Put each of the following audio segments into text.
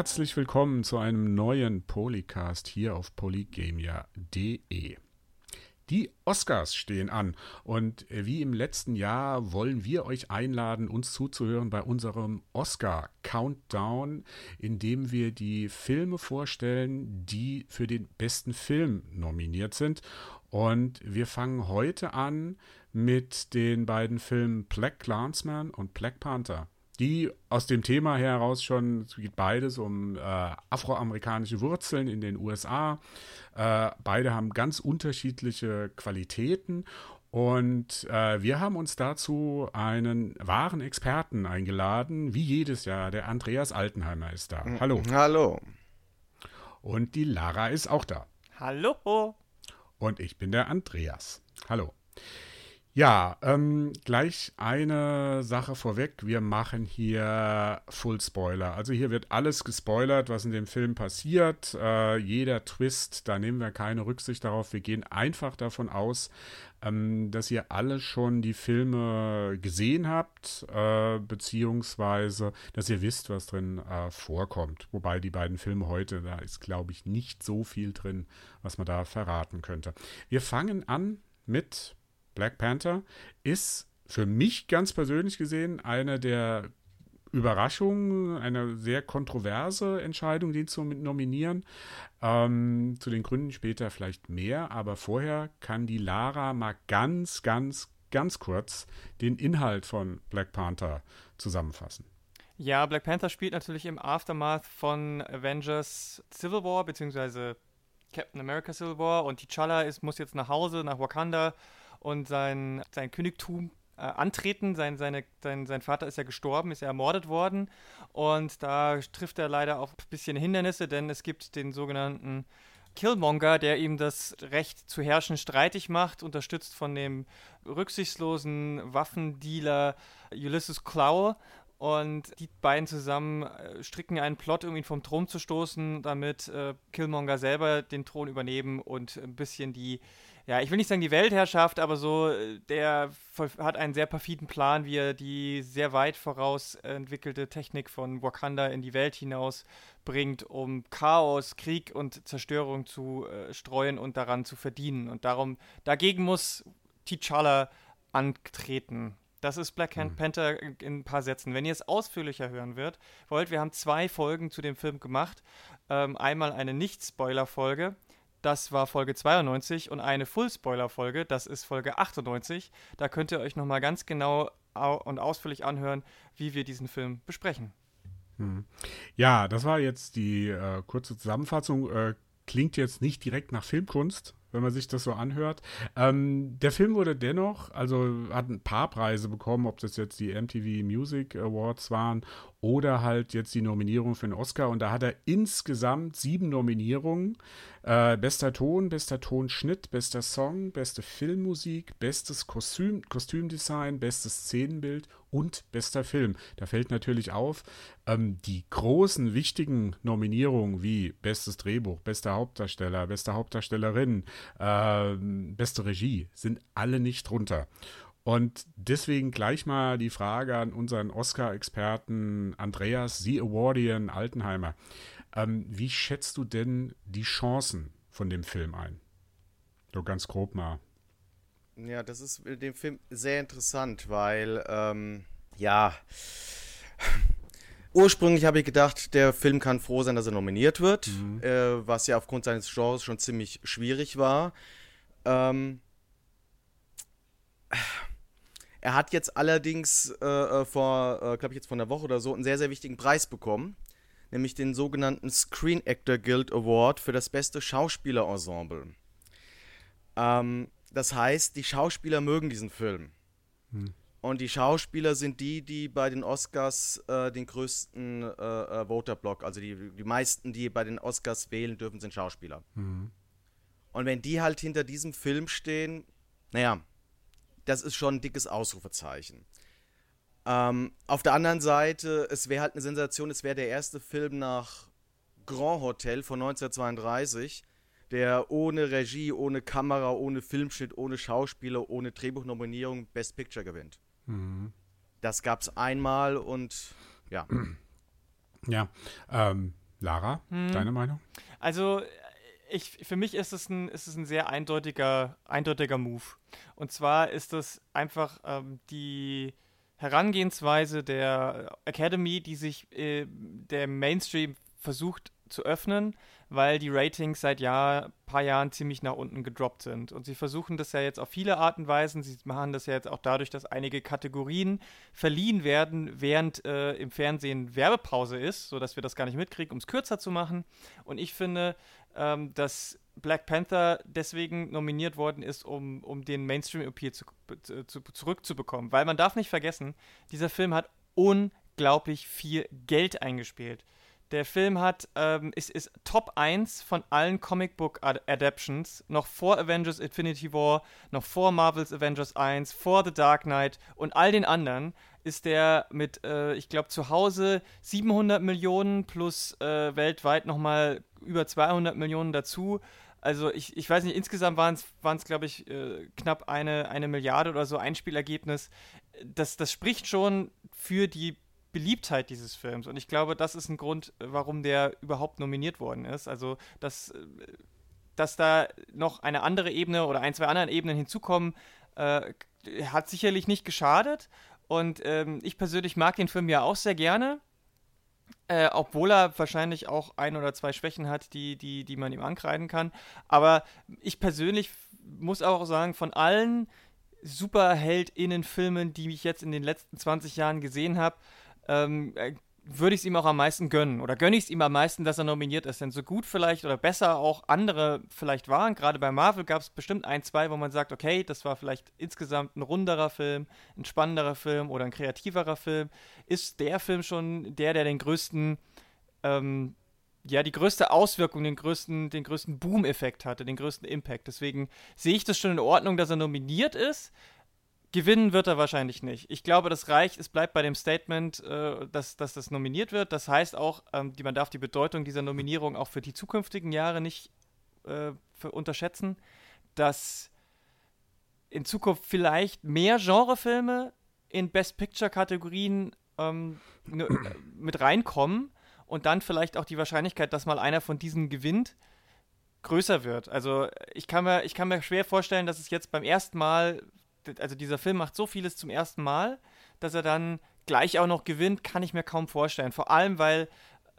Herzlich willkommen zu einem neuen Polycast hier auf polygamia.de. Die Oscars stehen an und wie im letzten Jahr wollen wir euch einladen, uns zuzuhören bei unserem Oscar Countdown, in dem wir die Filme vorstellen, die für den besten Film nominiert sind. Und wir fangen heute an mit den beiden Filmen Black Clansman und Black Panther die aus dem Thema heraus schon, es geht beides um äh, afroamerikanische Wurzeln in den USA. Äh, beide haben ganz unterschiedliche Qualitäten. Und äh, wir haben uns dazu einen wahren Experten eingeladen, wie jedes Jahr. Der Andreas Altenheimer ist da. Mm, Hallo. Hallo. Und die Lara ist auch da. Hallo. Und ich bin der Andreas. Hallo. Ja, ähm, gleich eine Sache vorweg. Wir machen hier Full Spoiler. Also hier wird alles gespoilert, was in dem Film passiert. Äh, jeder Twist, da nehmen wir keine Rücksicht darauf. Wir gehen einfach davon aus, ähm, dass ihr alle schon die Filme gesehen habt, äh, beziehungsweise dass ihr wisst, was drin äh, vorkommt. Wobei die beiden Filme heute, da ist, glaube ich, nicht so viel drin, was man da verraten könnte. Wir fangen an mit Black Panther ist für mich ganz persönlich gesehen eine der Überraschungen, eine sehr kontroverse Entscheidung, den zu nominieren. Ähm, zu den Gründen später vielleicht mehr, aber vorher kann die Lara mal ganz, ganz, ganz kurz den Inhalt von Black Panther zusammenfassen. Ja, Black Panther spielt natürlich im Aftermath von Avengers Civil War, beziehungsweise Captain America Civil War und T'Challa ist, muss jetzt nach Hause, nach Wakanda und sein, sein Königtum äh, antreten. Sein, seine, sein, sein Vater ist ja gestorben, ist ja ermordet worden. Und da trifft er leider auf ein bisschen Hindernisse, denn es gibt den sogenannten Killmonger, der ihm das Recht zu herrschen streitig macht, unterstützt von dem rücksichtslosen Waffendealer Ulysses Klaue. Und die beiden zusammen äh, stricken einen Plot, um ihn vom Thron zu stoßen, damit äh, Killmonger selber den Thron übernehmen und ein bisschen die ja, ich will nicht sagen die Weltherrschaft, aber so, äh, der hat einen sehr perfiden Plan, wie er die sehr weit voraus entwickelte Technik von Wakanda in die Welt hinaus bringt, um Chaos, Krieg und Zerstörung zu äh, streuen und daran zu verdienen. Und darum, dagegen muss T'Challa antreten. Das ist Black Hand mhm. Panther in ein paar Sätzen. Wenn ihr es ausführlicher hören wird, wollt, wir haben zwei Folgen zu dem Film gemacht. Ähm, einmal eine Nicht-Spoiler-Folge das war Folge 92 und eine Full-Spoiler-Folge, das ist Folge 98. Da könnt ihr euch nochmal ganz genau und ausführlich anhören, wie wir diesen Film besprechen. Hm. Ja, das war jetzt die äh, kurze Zusammenfassung. Äh, klingt jetzt nicht direkt nach Filmkunst, wenn man sich das so anhört. Ähm, der Film wurde dennoch, also hat ein paar Preise bekommen, ob das jetzt die MTV Music Awards waren oder halt jetzt die Nominierung für den Oscar. Und da hat er insgesamt sieben Nominierungen. Äh, bester Ton, bester Tonschnitt, bester Song, beste Filmmusik, bestes Kostüm, Kostümdesign, bestes Szenenbild und bester Film. Da fällt natürlich auf, ähm, die großen, wichtigen Nominierungen wie bestes Drehbuch, bester Hauptdarsteller, beste Hauptdarstellerin, äh, beste Regie sind alle nicht drunter. Und deswegen gleich mal die Frage an unseren Oscar-Experten Andreas Sie Awardian Altenheimer. Ähm, wie schätzt du denn die Chancen von dem Film ein? So ganz grob mal. Ja, das ist in dem Film sehr interessant, weil, ähm, ja, ursprünglich habe ich gedacht, der Film kann froh sein, dass er nominiert wird, mhm. äh, was ja aufgrund seines Genres schon ziemlich schwierig war. Ähm, er hat jetzt allerdings äh, äh vor, äh, glaube ich, jetzt vor einer Woche oder so einen sehr, sehr wichtigen Preis bekommen. Nämlich den sogenannten Screen Actor Guild Award für das beste Schauspielerensemble. Ähm, das heißt, die Schauspieler mögen diesen Film. Hm. Und die Schauspieler sind die, die bei den Oscars äh, den größten äh, äh, Voterblock, also die, die meisten, die bei den Oscars wählen dürfen, sind Schauspieler. Mhm. Und wenn die halt hinter diesem Film stehen, naja, das ist schon ein dickes Ausrufezeichen. Ähm, auf der anderen Seite, es wäre halt eine Sensation, es wäre der erste Film nach Grand Hotel von 1932, der ohne Regie, ohne Kamera, ohne Filmschnitt, ohne Schauspieler, ohne Drehbuchnominierung Best Picture gewinnt. Mhm. Das gab es einmal und ja. Ja, ähm, Lara, hm. deine Meinung? Also ich, für mich ist es ein, ist es ein sehr eindeutiger, eindeutiger Move. Und zwar ist es einfach ähm, die Herangehensweise der Academy, die sich äh, der Mainstream versucht zu öffnen, weil die Ratings seit Jahr, paar Jahren ziemlich nach unten gedroppt sind. Und sie versuchen das ja jetzt auf viele Arten und Weisen. Sie machen das ja jetzt auch dadurch, dass einige Kategorien verliehen werden, während äh, im Fernsehen Werbepause ist, sodass wir das gar nicht mitkriegen, um es kürzer zu machen. Und ich finde, ähm, dass Black Panther deswegen nominiert worden ist, um, um den Mainstream-Appeal zu, zu, zurückzubekommen. Weil man darf nicht vergessen, dieser Film hat unglaublich viel Geld eingespielt. Der Film hat, ähm, ist, ist Top 1 von allen Comicbook-Adaptions, noch vor Avengers Infinity War, noch vor Marvel's Avengers 1, vor The Dark Knight und all den anderen ist der mit, äh, ich glaube, zu Hause 700 Millionen plus äh, weltweit nochmal über 200 Millionen dazu. Also ich, ich weiß nicht, insgesamt waren es, glaube ich, äh, knapp eine, eine Milliarde oder so Einspielergebnis. Das, das spricht schon für die Beliebtheit dieses Films. Und ich glaube, das ist ein Grund, warum der überhaupt nominiert worden ist. Also, dass, dass da noch eine andere Ebene oder ein, zwei andere Ebenen hinzukommen, äh, hat sicherlich nicht geschadet. Und ähm, ich persönlich mag den Film ja auch sehr gerne. Äh, obwohl er wahrscheinlich auch ein oder zwei Schwächen hat, die, die, die man ihm ankreiden kann. Aber ich persönlich muss auch sagen, von allen Superheld-Innen-Filmen, die ich jetzt in den letzten 20 Jahren gesehen habe, ähm, äh, würde ich es ihm auch am meisten gönnen. Oder gönne ich es ihm am meisten, dass er nominiert ist. Denn so gut vielleicht oder besser auch andere vielleicht waren, gerade bei Marvel gab es bestimmt ein, zwei, wo man sagt, okay, das war vielleicht insgesamt ein runderer Film, ein spannenderer Film oder ein kreativerer Film. Ist der Film schon der, der den größten, ähm, ja, die größte Auswirkung, den größten, den größten Boom-Effekt hatte, den größten Impact. Deswegen sehe ich das schon in Ordnung, dass er nominiert ist. Gewinnen wird er wahrscheinlich nicht. Ich glaube, das reicht. Es bleibt bei dem Statement, äh, dass, dass das nominiert wird. Das heißt auch, ähm, die, man darf die Bedeutung dieser Nominierung auch für die zukünftigen Jahre nicht äh, unterschätzen, dass in Zukunft vielleicht mehr Genrefilme in Best Picture-Kategorien ähm, äh, mit reinkommen und dann vielleicht auch die Wahrscheinlichkeit, dass mal einer von diesen gewinnt, größer wird. Also ich kann mir, ich kann mir schwer vorstellen, dass es jetzt beim ersten Mal also dieser Film macht so vieles zum ersten Mal, dass er dann gleich auch noch gewinnt, kann ich mir kaum vorstellen. Vor allem, weil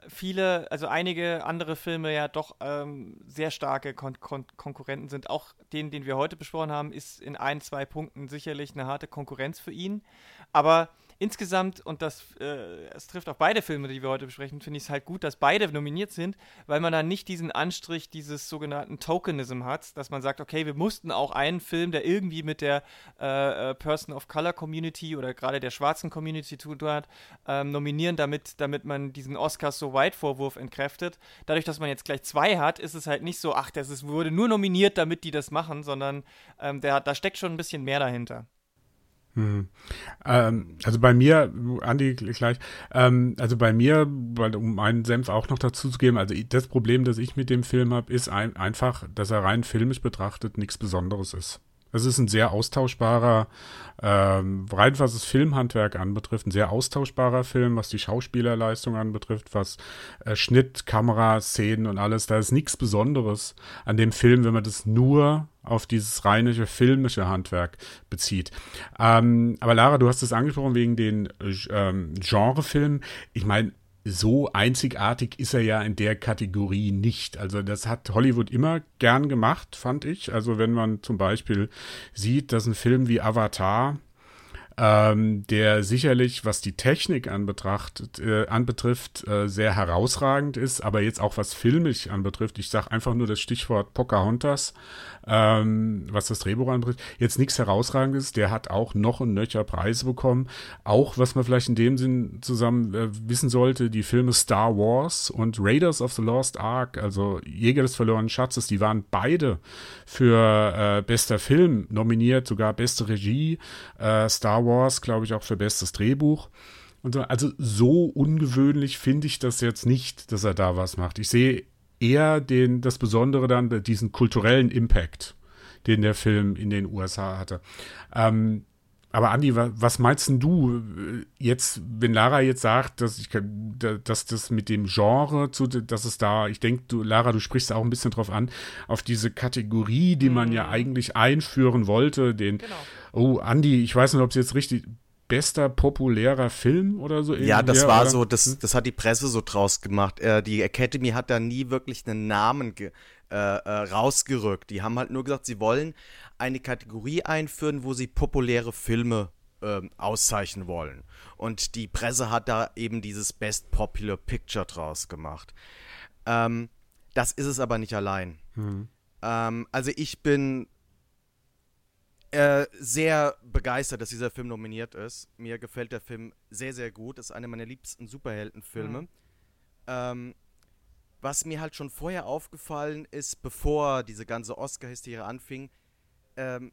viele, also einige andere Filme ja doch ähm, sehr starke Kon Kon Konkurrenten sind. Auch den, den wir heute besprochen haben, ist in ein, zwei Punkten sicherlich eine harte Konkurrenz für ihn. Aber insgesamt, und das äh, es trifft auch beide Filme, die wir heute besprechen, finde ich es halt gut, dass beide nominiert sind, weil man dann nicht diesen Anstrich dieses sogenannten Tokenism hat, dass man sagt, okay, wir mussten auch einen Film, der irgendwie mit der äh, äh Person of Color Community oder gerade der schwarzen Community zu tun hat, ähm, nominieren, damit, damit man diesen Oscars so White Vorwurf entkräftet. Dadurch, dass man jetzt gleich zwei hat, ist es halt nicht so, ach, das ist, wurde nur nominiert, damit die das machen, sondern ähm, der, da steckt schon ein bisschen mehr dahinter. Hm. Ähm, also bei mir, Andi, gleich, ähm, also bei mir, weil, um meinen Senf auch noch dazu zu geben, also das Problem, das ich mit dem Film habe, ist ein, einfach, dass er rein filmisch betrachtet nichts Besonderes ist. Es ist ein sehr austauschbarer, ähm, rein was das Filmhandwerk anbetrifft, ein sehr austauschbarer Film, was die Schauspielerleistung anbetrifft, was äh, Schnitt, Kamera, Szenen und alles. Da ist nichts Besonderes an dem Film, wenn man das nur auf dieses reine filmische Handwerk bezieht. Ähm, aber Lara, du hast es angesprochen wegen den ähm, Genrefilmen. Ich meine, so einzigartig ist er ja in der Kategorie nicht. Also das hat Hollywood immer gern gemacht, fand ich. Also wenn man zum Beispiel sieht, dass ein Film wie Avatar ähm, der sicherlich, was die Technik anbetracht, äh, anbetrifft, äh, sehr herausragend ist, aber jetzt auch was filmisch anbetrifft, ich sage einfach nur das Stichwort Pocahontas, ähm, was das Drehbuch anbetrifft, jetzt nichts herausragendes, der hat auch noch und nöcher Preise bekommen. Auch, was man vielleicht in dem Sinn zusammen äh, wissen sollte, die Filme Star Wars und Raiders of the Lost Ark, also Jäger des verlorenen Schatzes, die waren beide für äh, bester Film nominiert, sogar beste Regie. Äh, Star Wars Wars, glaube ich, auch für bestes Drehbuch. Und so, also so ungewöhnlich finde ich das jetzt nicht, dass er da was macht. Ich sehe eher den, das Besondere dann, diesen kulturellen Impact, den der Film in den USA hatte. Ähm, aber Andi, was meinst denn du äh, jetzt, wenn Lara jetzt sagt, dass ich dass das mit dem Genre zu, dass es da, ich denke, du, Lara, du sprichst auch ein bisschen drauf an, auf diese Kategorie, die man ja mhm. eigentlich einführen wollte, den, genau. Oh, Andi, ich weiß nicht, ob es jetzt richtig, bester populärer Film oder so. Ja, das war oder? so, das, hm? das hat die Presse so draus gemacht. Äh, die Academy hat da nie wirklich einen Namen ge, äh, äh, rausgerückt. Die haben halt nur gesagt, sie wollen eine Kategorie einführen, wo sie populäre Filme äh, auszeichnen wollen. Und die Presse hat da eben dieses Best Popular Picture draus gemacht. Ähm, das ist es aber nicht allein. Mhm. Ähm, also ich bin äh, sehr begeistert, dass dieser Film nominiert ist. Mir gefällt der Film sehr, sehr gut. Das ist einer meiner liebsten Superheldenfilme. Mhm. Ähm, was mir halt schon vorher aufgefallen ist, bevor diese ganze Oscar-Hysterie anfing, ähm,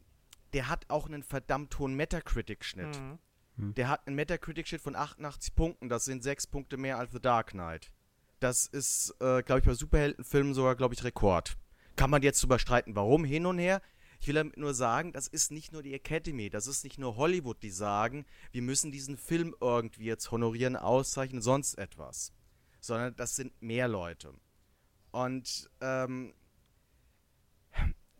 der hat auch einen verdammt hohen Metacritic-Schnitt. Mhm. mhm. Der hat einen Metacritic-Schnitt von 88 Punkten. Das sind sechs Punkte mehr als The Dark Knight. Das ist, äh, glaube ich, bei Superheldenfilmen sogar, glaube ich, Rekord. Kann man jetzt überstreiten, warum hin und her. Ich will damit nur sagen, das ist nicht nur die Academy, das ist nicht nur Hollywood, die sagen, wir müssen diesen Film irgendwie jetzt honorieren, auszeichnen, sonst etwas sondern das sind mehr Leute. Und ähm,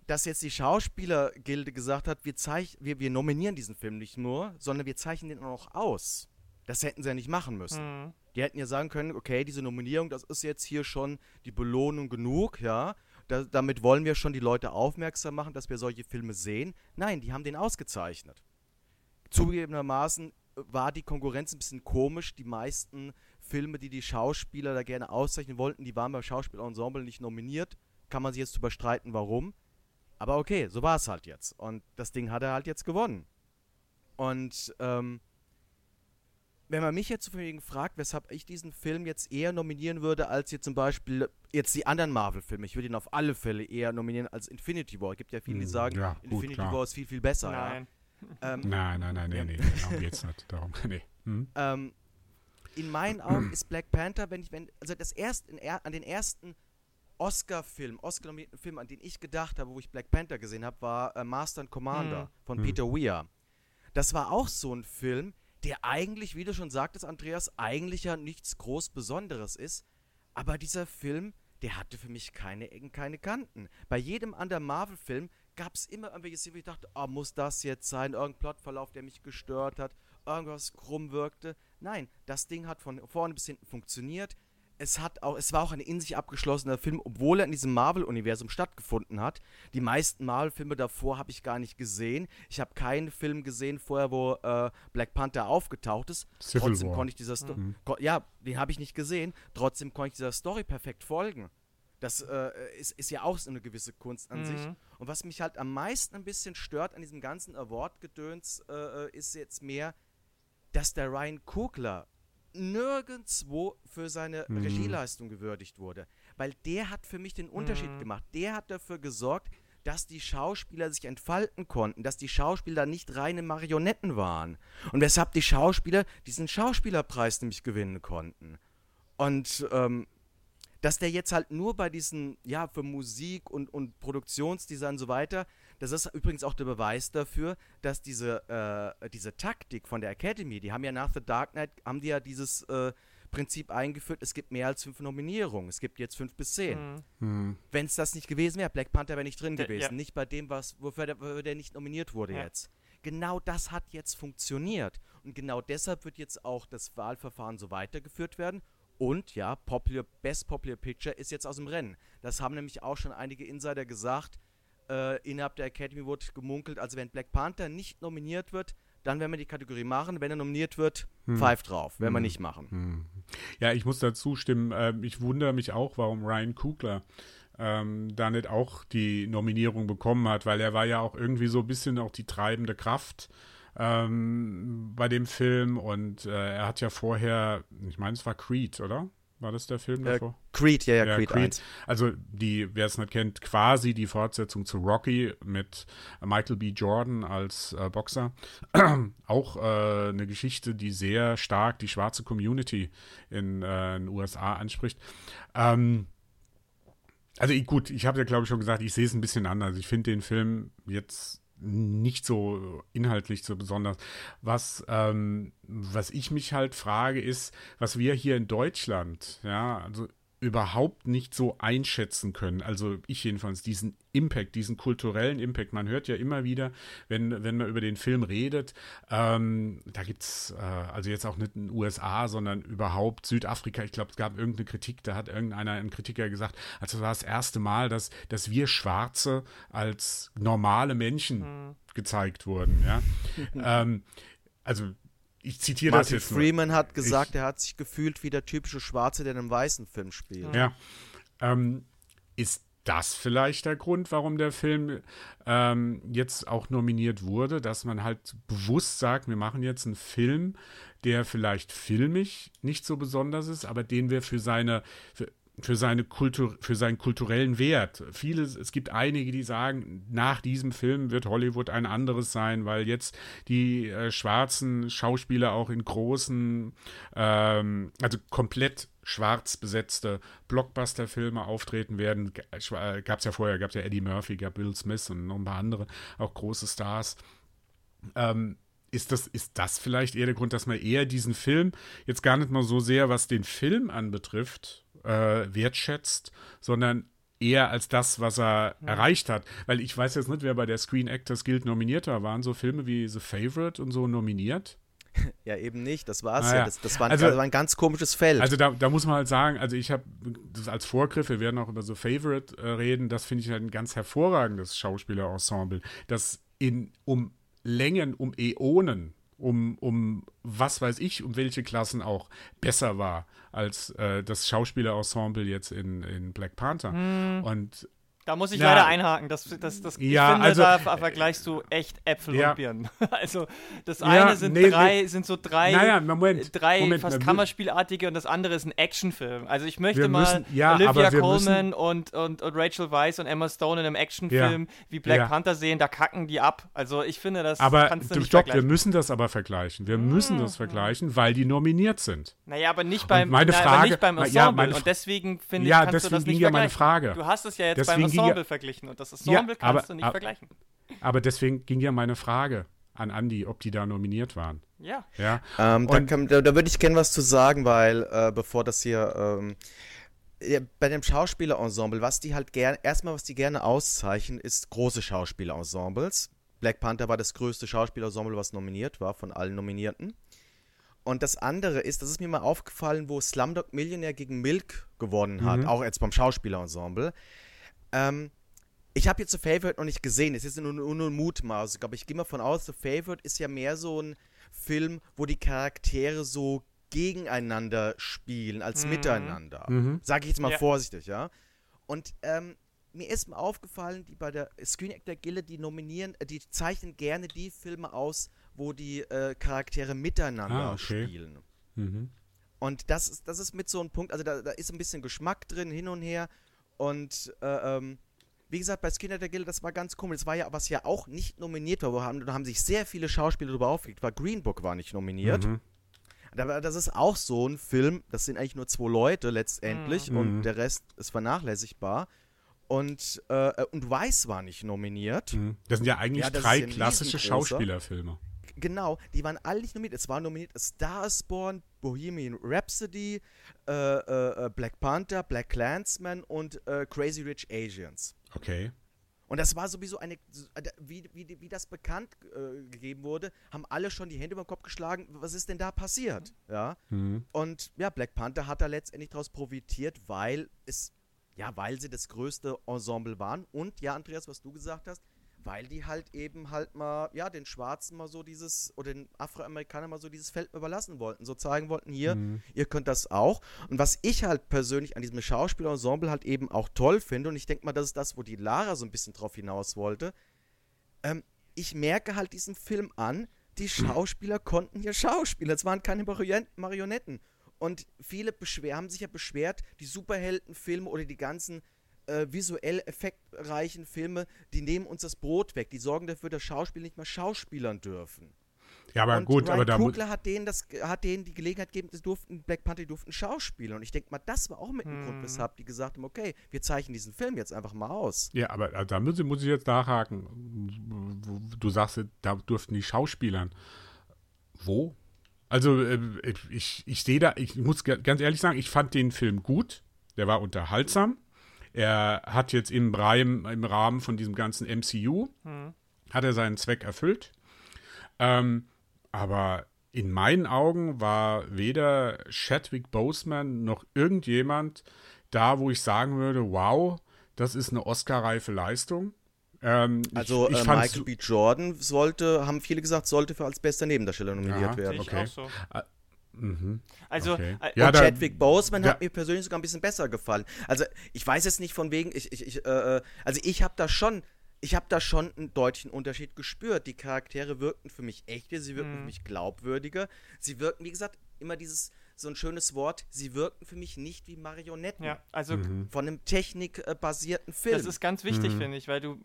dass jetzt die Schauspielergilde gesagt hat, wir, wir, wir nominieren diesen Film nicht nur, sondern wir zeichnen den auch aus. Das hätten sie ja nicht machen müssen. Mhm. Die hätten ja sagen können, okay, diese Nominierung, das ist jetzt hier schon die Belohnung genug, ja. Da, damit wollen wir schon die Leute aufmerksam machen, dass wir solche Filme sehen. Nein, die haben den ausgezeichnet. Zugegebenermaßen war die Konkurrenz ein bisschen komisch. Die meisten Filme, die die Schauspieler da gerne auszeichnen wollten, die waren beim Schauspielensemble nicht nominiert. Kann man sich jetzt überstreiten, warum. Aber okay, so war es halt jetzt. Und das Ding hat er halt jetzt gewonnen. Und ähm, wenn man mich jetzt wegen fragt, weshalb ich diesen Film jetzt eher nominieren würde, als jetzt zum Beispiel jetzt die anderen Marvel-Filme, ich würde ihn auf alle Fälle eher nominieren als Infinity War. Es gibt ja viele, die hm, sagen, ja, gut, Infinity klar. War ist viel, viel besser. Nein. Ja. Ähm, nein, nein, nein, nee, nee, darum geht's nicht. Darum, nee. Hm? Ähm, in meinen Augen ist Black Panther, wenn ich, wenn, also das erst in, an den ersten Oscar-Film, Oscar-nominierten Film, an den ich gedacht habe, wo ich Black Panther gesehen habe, war äh, Master and Commander hm. von hm. Peter Weir. Das war auch so ein Film, der eigentlich, wie du schon sagtest, Andreas, eigentlich ja nichts groß Besonderes ist. Aber dieser Film, der hatte für mich keine Ecken, keine Kanten. Bei jedem anderen Marvel-Film gab es immer irgendwelche Szenen, wo ich dachte, oh, muss das jetzt sein? Irgendein Plotverlauf, der mich gestört hat, irgendwas krumm wirkte. Nein, das Ding hat von vorne bis hinten funktioniert. Es, hat auch, es war auch ein in sich abgeschlossener Film, obwohl er in diesem Marvel-Universum stattgefunden hat. Die meisten Marvel-Filme davor habe ich gar nicht gesehen. Ich habe keinen Film gesehen vorher, wo äh, Black Panther aufgetaucht ist. Civil Trotzdem War. konnte ich dieser Story. Mhm. Ja, den habe ich nicht gesehen. Trotzdem konnte ich dieser Story perfekt folgen. Das äh, ist, ist, ja auch so eine gewisse Kunst an mhm. sich. Und was mich halt am meisten ein bisschen stört an diesem ganzen Award-Gedöns, äh, äh ist jetzt mehr, dass der Ryan Kugler nirgendwo für seine mhm. Regieleistung gewürdigt wurde. Weil der hat für mich den Unterschied mhm. gemacht. Der hat dafür gesorgt, dass die Schauspieler sich entfalten konnten, dass die Schauspieler nicht reine Marionetten waren. Und weshalb die Schauspieler diesen Schauspielerpreis nämlich gewinnen konnten. Und ähm, dass der jetzt halt nur bei diesen, ja, für Musik und, und Produktionsdesign und so weiter, das ist übrigens auch der Beweis dafür, dass diese, äh, diese Taktik von der Academy, die haben ja nach The Dark Knight, haben die ja dieses äh, Prinzip eingeführt, es gibt mehr als fünf Nominierungen, es gibt jetzt fünf bis zehn. Mhm. mhm. Wenn es das nicht gewesen wäre, Black Panther wäre nicht drin gewesen, ja. nicht bei dem, was, wofür der, wofür der nicht nominiert wurde ja. jetzt. Genau das hat jetzt funktioniert und genau deshalb wird jetzt auch das Wahlverfahren so weitergeführt werden und ja, Popular, Best Popular Picture ist jetzt aus dem Rennen. Das haben nämlich auch schon einige Insider gesagt. Äh, innerhalb der Academy wurde gemunkelt, also wenn Black Panther nicht nominiert wird, dann werden wir die Kategorie machen. Wenn er nominiert wird, hm. pfeift drauf. Werden hm. wir nicht machen. Hm. Ja, ich muss dazu stimmen. Äh, ich wundere mich auch, warum Ryan Kugler ähm, da nicht auch die Nominierung bekommen hat, weil er war ja auch irgendwie so ein bisschen auch die treibende Kraft ähm, bei dem Film und äh, er hat ja vorher, ich meine, es war Creed, oder? War das der Film äh, davor? Creed, ja, ja, ja Creed, Creed. Also die, wer es nicht kennt, quasi die Fortsetzung zu Rocky mit Michael B. Jordan als äh, Boxer. Auch äh, eine Geschichte, die sehr stark die schwarze Community in äh, den USA anspricht. Ähm, also gut, ich habe ja glaube ich schon gesagt, ich sehe es ein bisschen anders. Ich finde den Film jetzt nicht so inhaltlich so besonders. Was, ähm, was ich mich halt frage, ist, was wir hier in Deutschland, ja, also überhaupt nicht so einschätzen können. Also ich jedenfalls, diesen Impact, diesen kulturellen Impact. Man hört ja immer wieder, wenn, wenn man über den Film redet, ähm, da gibt es, äh, also jetzt auch nicht in den USA, sondern überhaupt Südafrika. Ich glaube, es gab irgendeine Kritik, da hat irgendeiner, ein Kritiker gesagt, also das war das erste Mal, dass, dass wir Schwarze als normale Menschen mhm. gezeigt wurden. Ja? ähm, also ich zitiere Martin das jetzt Freeman hat gesagt, ich, er hat sich gefühlt wie der typische Schwarze, der in einem weißen Film spielt. Ja. Ähm, ist das vielleicht der Grund, warum der Film ähm, jetzt auch nominiert wurde, dass man halt bewusst sagt, wir machen jetzt einen Film, der vielleicht filmisch nicht so besonders ist, aber den wir für seine, für, für, seine Kultur, für seinen kulturellen Wert. Viele, es gibt einige, die sagen, nach diesem Film wird Hollywood ein anderes sein, weil jetzt die äh, schwarzen Schauspieler auch in großen, ähm, also komplett schwarz besetzte Blockbuster-Filme auftreten werden. Äh, gab es ja vorher, gab es ja Eddie Murphy, gab Bill Smith und noch ein paar andere, auch große Stars. Ähm, ist das, ist das vielleicht eher der Grund, dass man eher diesen Film jetzt gar nicht mal so sehr, was den Film anbetrifft, äh, wertschätzt, sondern eher als das, was er ja. erreicht hat. Weil ich weiß jetzt nicht, wer bei der Screen Actors Guild nominiert war. Waren so Filme wie The Favorite und so nominiert? Ja, eben nicht. Das war es ah, ja. Das, das, war, also, das, war, ein ganz komisches Feld. Also da, da muss man halt sagen, also ich habe das als Vorgriff, wir werden auch über The Favorite äh, reden, das finde ich halt ein ganz hervorragendes Schauspielerensemble, das in um Längen, um Äonen um, um was weiß ich, um welche Klassen auch besser war als äh, das Schauspielerensemble jetzt in, in Black Panther. Mm. Und da muss ich ja. leider einhaken. Das, das, das, ja, ich finde, also, da vergleichst du echt Äpfel ja. und Birnen. Also das eine sind nee, drei, nee. sind so drei, naja, Moment, drei Moment, fast Kammerspielartige und das andere ist ein Actionfilm. Also ich möchte mal müssen, Olivia Colman und, und, und, Rachel Weisz und Emma Stone in einem Actionfilm wie Black Panther sehen, da kacken die ab. Also ich finde, das aber kannst du nicht stopp, wir müssen das aber vergleichen. Wir müssen das vergleichen, weil die nominiert sind. Naja, aber nicht beim, meine Frage, na, nicht beim Ensemble. und deswegen finde ich, kannst du das nicht vergleichen. Meine Frage. Du hast es ja jetzt beim Ensemble Ensemble verglichen und das Ensemble ja, kannst du nicht aber, vergleichen. Aber deswegen ging ja meine Frage an Andi, ob die da nominiert waren. Ja. ja. Ähm, da, da, da würde ich gerne was zu sagen, weil äh, bevor das hier ähm, ja, bei dem Schauspielerensemble, was die halt gerne, erstmal was die gerne auszeichnen, ist große Schauspielerensembles. Black Panther war das größte Schauspielerensemble, was nominiert war von allen Nominierten. Und das andere ist, das ist mir mal aufgefallen, wo Slumdog Millionaire gegen Milk gewonnen hat, mhm. auch jetzt beim Schauspielerensemble. Ähm, ich habe jetzt The Favorite noch nicht gesehen. Es ist nur, nur, nur ein Mutmaß. Aber ich gehe mal von aus, The Favorite ist ja mehr so ein Film, wo die Charaktere so gegeneinander spielen als mhm. miteinander. Mhm. Sage ich jetzt mal ja. vorsichtig, ja. Und ähm, mir ist mal aufgefallen, die bei der Screen Actor Gilde, die nominieren, äh, die zeichnen gerne die Filme aus, wo die äh, Charaktere miteinander ah, okay. spielen. Mhm. Und das ist, das ist mit so einem Punkt, also da, da ist ein bisschen Geschmack drin, hin und her. Und äh, ähm, wie gesagt, bei Skinner der Gilde, das war ganz komisch. Das war ja, was ja auch nicht nominiert war, haben, da haben sich sehr viele Schauspieler darüber aufgeregt, war Green Book war nicht nominiert. Mhm. Das ist auch so ein Film, das sind eigentlich nur zwei Leute letztendlich mhm. und mhm. der Rest ist vernachlässigbar. Und, äh, und Weiß war nicht nominiert. Mhm. Das sind ja eigentlich ja, drei klassische Schauspielerfilme. Genau, die waren alle nicht nominiert. Es war nominiert Star is Born, Bohemian Rhapsody, äh, äh, äh, Black Panther, Black Clansman und äh, Crazy Rich Asians. Okay. Und das war sowieso eine, äh, wie, wie, wie das bekannt äh, gegeben wurde, haben alle schon die Hände über den Kopf geschlagen, was ist denn da passiert? Ja. Mhm. Und ja, Black Panther hat da letztendlich daraus profitiert, weil es, ja, weil sie das größte Ensemble waren. Und ja, Andreas, was du gesagt hast, weil die halt eben halt mal, ja, den Schwarzen mal so dieses, oder den Afroamerikanern mal so dieses Feld überlassen wollten, so zeigen wollten, hier, mhm. ihr könnt das auch. Und was ich halt persönlich an diesem Schauspielerensemble halt eben auch toll finde, und ich denke mal, das ist das, wo die Lara so ein bisschen drauf hinaus wollte, ähm, ich merke halt diesen Film an, die Schauspieler konnten hier Schauspieler, es waren keine Marionetten. Und viele beschwer haben sich ja beschwert, die Superheldenfilme oder die ganzen äh, visuell effektreichen Filme, die nehmen uns das Brot weg. Die sorgen dafür, dass Schauspieler nicht mehr schauspielern dürfen. Ja, aber und gut, Ryan aber da. Coogler hat denen, das, hat denen die Gelegenheit gegeben, es durften, Black Panther durften Schauspieler. Und ich denke mal, das war auch mit einem Grund, Hm. weshalb die gesagt haben, okay, wir zeichnen diesen Film jetzt einfach mal aus. Ja, aber äh, da muss, ich- muss ich jetzt nachhaken. Du sagst, da durften die Schauspielern. Wo? Also, äh, ich, ich sehe da, ich muss ga- ganz ehrlich sagen, ich fand den Film gut. Der war unterhaltsam. Er hat jetzt im Rahmen, im Rahmen von diesem ganzen MCU, hat er seinen Zweck erfüllt. Ähm, aber in meinen Augen war weder Chadwick Boseman noch irgendjemand da, wo ich sagen würde, wow, das ist eine Oscar-reife Leistung. Ähm, ich- Also ich, äh, fand's- Michael B. Jordan sollte, haben viele gesagt, sollte für als bester Nebendarsteller nominiert Ja, werden. ich Okay. auch so. Mhm. Also, Okay. äh, Ja, und da- Chadwick Boseman da- hat mir persönlich sogar ein bisschen besser gefallen. Also ich weiß jetzt nicht von wegen, ich, ich, ich äh, äh, also ich habe da schon, ich habe da schon einen deutlichen Unterschied gespürt. Die Charaktere wirkten für mich echter, sie wirkten Mhm. für mich glaubwürdiger. Sie wirkten, wie gesagt, immer dieses so ein schönes Wort. Sie wirkten für mich nicht wie Marionetten ja, also Mhm. von einem technikbasierten Film. Das ist ganz wichtig, Mhm. finde ich, weil du,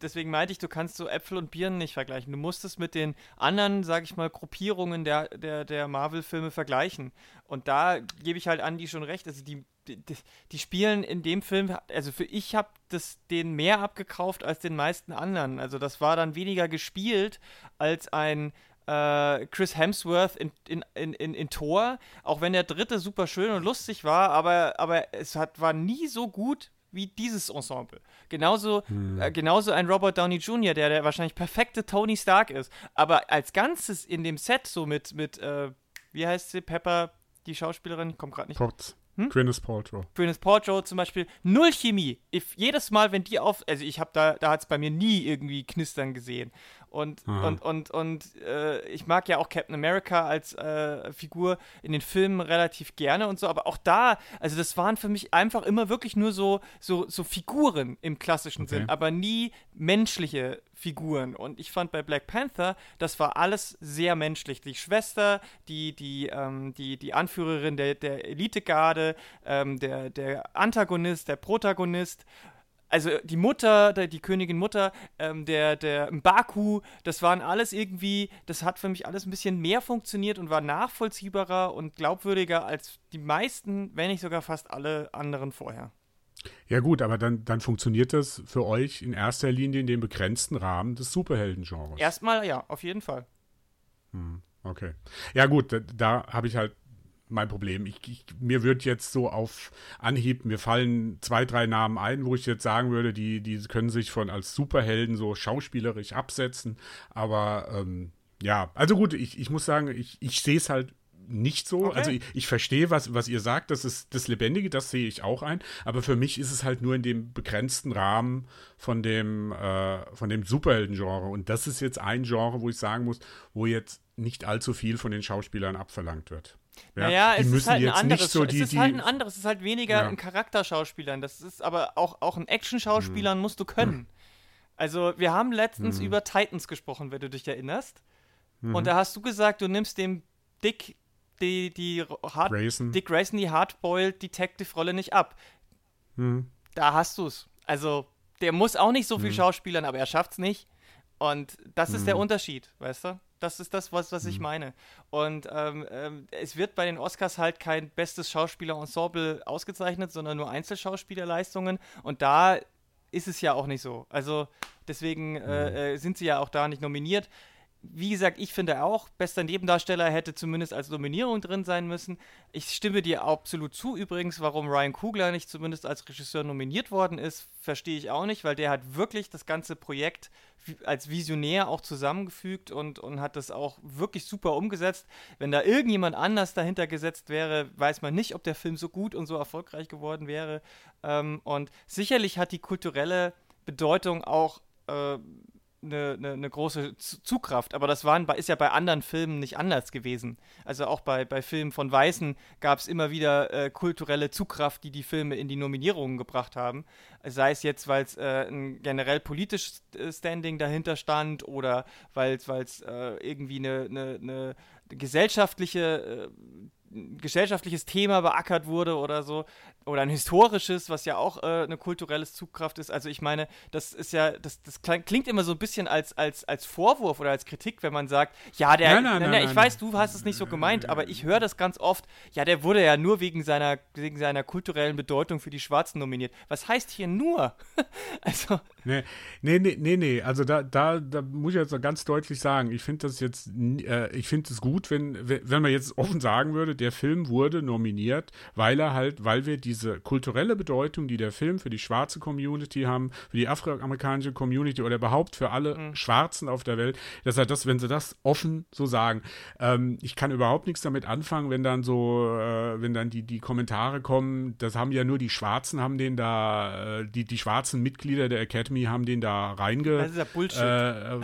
deswegen meinte ich, du kannst so Äpfel und Birnen nicht vergleichen. Du musst es mit den anderen, sag ich mal, Gruppierungen der, der, der Marvel-Filme vergleichen. Und da gebe ich halt Andy schon recht. Also die, die, die spielen in dem Film, also für ich habe das den mehr abgekauft als den meisten anderen. Also das war dann weniger gespielt als ein äh, Chris Hemsworth in, in, in, in, in Thor, auch wenn der dritte super schön und lustig war, aber, aber es hat, war nie so gut wie dieses Ensemble. Genauso, äh, genauso ein Robert Downey Jr., der der wahrscheinlich perfekte Tony Stark ist. Aber als Ganzes in dem Set, so mit, mit äh, wie heißt sie, Pepper, die Schauspielerin, ich komme gerade nicht Potts. Hm? Gwyneth Paltrow. Gwyneth Paltrow zum Beispiel, null Chemie. If, jedes Mal, wenn die auf, also ich habe da, da hat es bei mir nie irgendwie knistern gesehen. Und, Aha. und, und, und äh, ich mag ja auch Captain America als äh, Figur in den Filmen relativ gerne und so, aber auch da, also das waren für mich einfach immer wirklich nur so, so, so Figuren im klassischen Okay. Sinn, aber nie menschliche Figuren. Und ich fand bei Black Panther, das war alles sehr menschlich. Die Schwester, die, die, ähm, die, die Anführerin der, der Elitegarde, ähm, der, der Antagonist, der Protagonist. Also die Mutter, die Königin Mutter, ähm, der, der Mbaku, das waren alles irgendwie, das hat für mich alles ein bisschen mehr funktioniert und war nachvollziehbarer und glaubwürdiger als die meisten, wenn nicht sogar fast alle anderen vorher. Ja gut, aber dann, dann funktioniert das für euch in erster Linie in dem begrenzten Rahmen des Superhelden-Genres. Erstmal ja, auf jeden Fall. Okay. Ja gut, da, da habe ich halt mein Problem. Ich, ich, mir wird jetzt so auf Anhieb, mir fallen zwei, drei Namen ein, wo ich jetzt sagen würde, die, die können sich von als Superhelden so schauspielerisch absetzen. Aber ähm, ja, also gut, ich, ich muss sagen, ich, ich sehe es halt nicht so. Okay. Also ich, ich verstehe, was, was ihr sagt, das ist das Lebendige, das sehe ich auch ein. Aber für mich ist es halt nur in dem begrenzten Rahmen von dem, äh, von dem Superhelden-Genre. Und das ist jetzt ein Genre, wo ich sagen muss, wo jetzt nicht allzu viel von den Schauspielern abverlangt wird. Ja, naja, die es müssen ist halt ein anderes, nicht so es die, ist die, halt ein anderes, es ist halt weniger Ja. ein Charakterschauspielern. Das ist aber auch, auch ein Action-Schauspielern Mhm. musst du können. Also wir haben letztens über Titans gesprochen, wenn du dich erinnerst. Mhm. Und da hast du gesagt, du nimmst dem Dick die, die Hard, Grayson. Dick Grayson die Hardboiled Detective-Rolle nicht ab. Hm. Da hast du es. Also der muss auch nicht so viel schauspielern, aber er schafft's nicht. Und das ist der Unterschied, weißt du? Das ist das, was, was ich meine. Und ähm, ähm, es wird bei den Oscars halt kein bestes Schauspieler-Ensemble ausgezeichnet, sondern nur Einzelschauspielerleistungen. Und da ist es ja auch nicht so. Also deswegen äh, äh, sind sie ja auch da nicht nominiert. Wie gesagt, ich finde auch, bester Nebendarsteller hätte zumindest als Nominierung drin sein müssen. Ich stimme dir absolut zu. Übrigens, warum Ryan Kugler nicht zumindest als Regisseur nominiert worden ist, verstehe ich auch nicht, weil der hat wirklich das ganze Projekt als Visionär auch zusammengefügt und, und hat das auch wirklich super umgesetzt. Wenn da irgendjemand anders dahinter gesetzt wäre, weiß man nicht, ob der Film so gut und so erfolgreich geworden wäre. Ähm, und sicherlich hat die kulturelle Bedeutung auch äh, eine, eine, eine große Zugkraft, aber das waren, ist ja bei anderen Filmen nicht anders gewesen. Also auch bei, bei Filmen von Weißen gab es immer wieder äh, kulturelle Zugkraft, die die Filme in die Nominierungen gebracht haben. Sei es jetzt, weil es äh, ein generell politisches Standing dahinter stand oder weil es äh, irgendwie eine, eine gesellschaftliche äh, gesellschaftliches Thema beackert wurde oder so. Oder ein historisches, was ja auch äh, eine kulturelle Zugkraft ist. Also ich meine, das ist ja, das, das klingt immer so ein bisschen als, als, als Vorwurf oder als Kritik, wenn man sagt, ja, der, Nein, nein, na, nein, ich weiß, du hast es nicht so gemeint, aber ich höre das ganz oft, ja, der wurde ja nur wegen seiner, wegen seiner kulturellen Bedeutung für die Schwarzen nominiert. Was heißt hier nur? also, Nee, nee, nee, nee, nee. Also da, da, da muss ich jetzt noch ganz deutlich sagen, ich finde das jetzt, äh, ich finde es gut, wenn, wenn man jetzt offen sagen würde, der Film wurde nominiert, weil er halt, weil wir diese kulturelle Bedeutung, die der Film für die schwarze Community haben, für die afroamerikanische Community oder überhaupt für alle Schwarzen auf der Welt, dass er das, wenn sie das offen so sagen, ähm, ich kann überhaupt nichts damit anfangen, wenn dann so, äh, wenn dann die, die Kommentare kommen, das haben ja nur die Schwarzen, haben den da, äh, die, die schwarzen Mitglieder der Academy haben den da reinge Das ist ja Bullshit. äh, äh.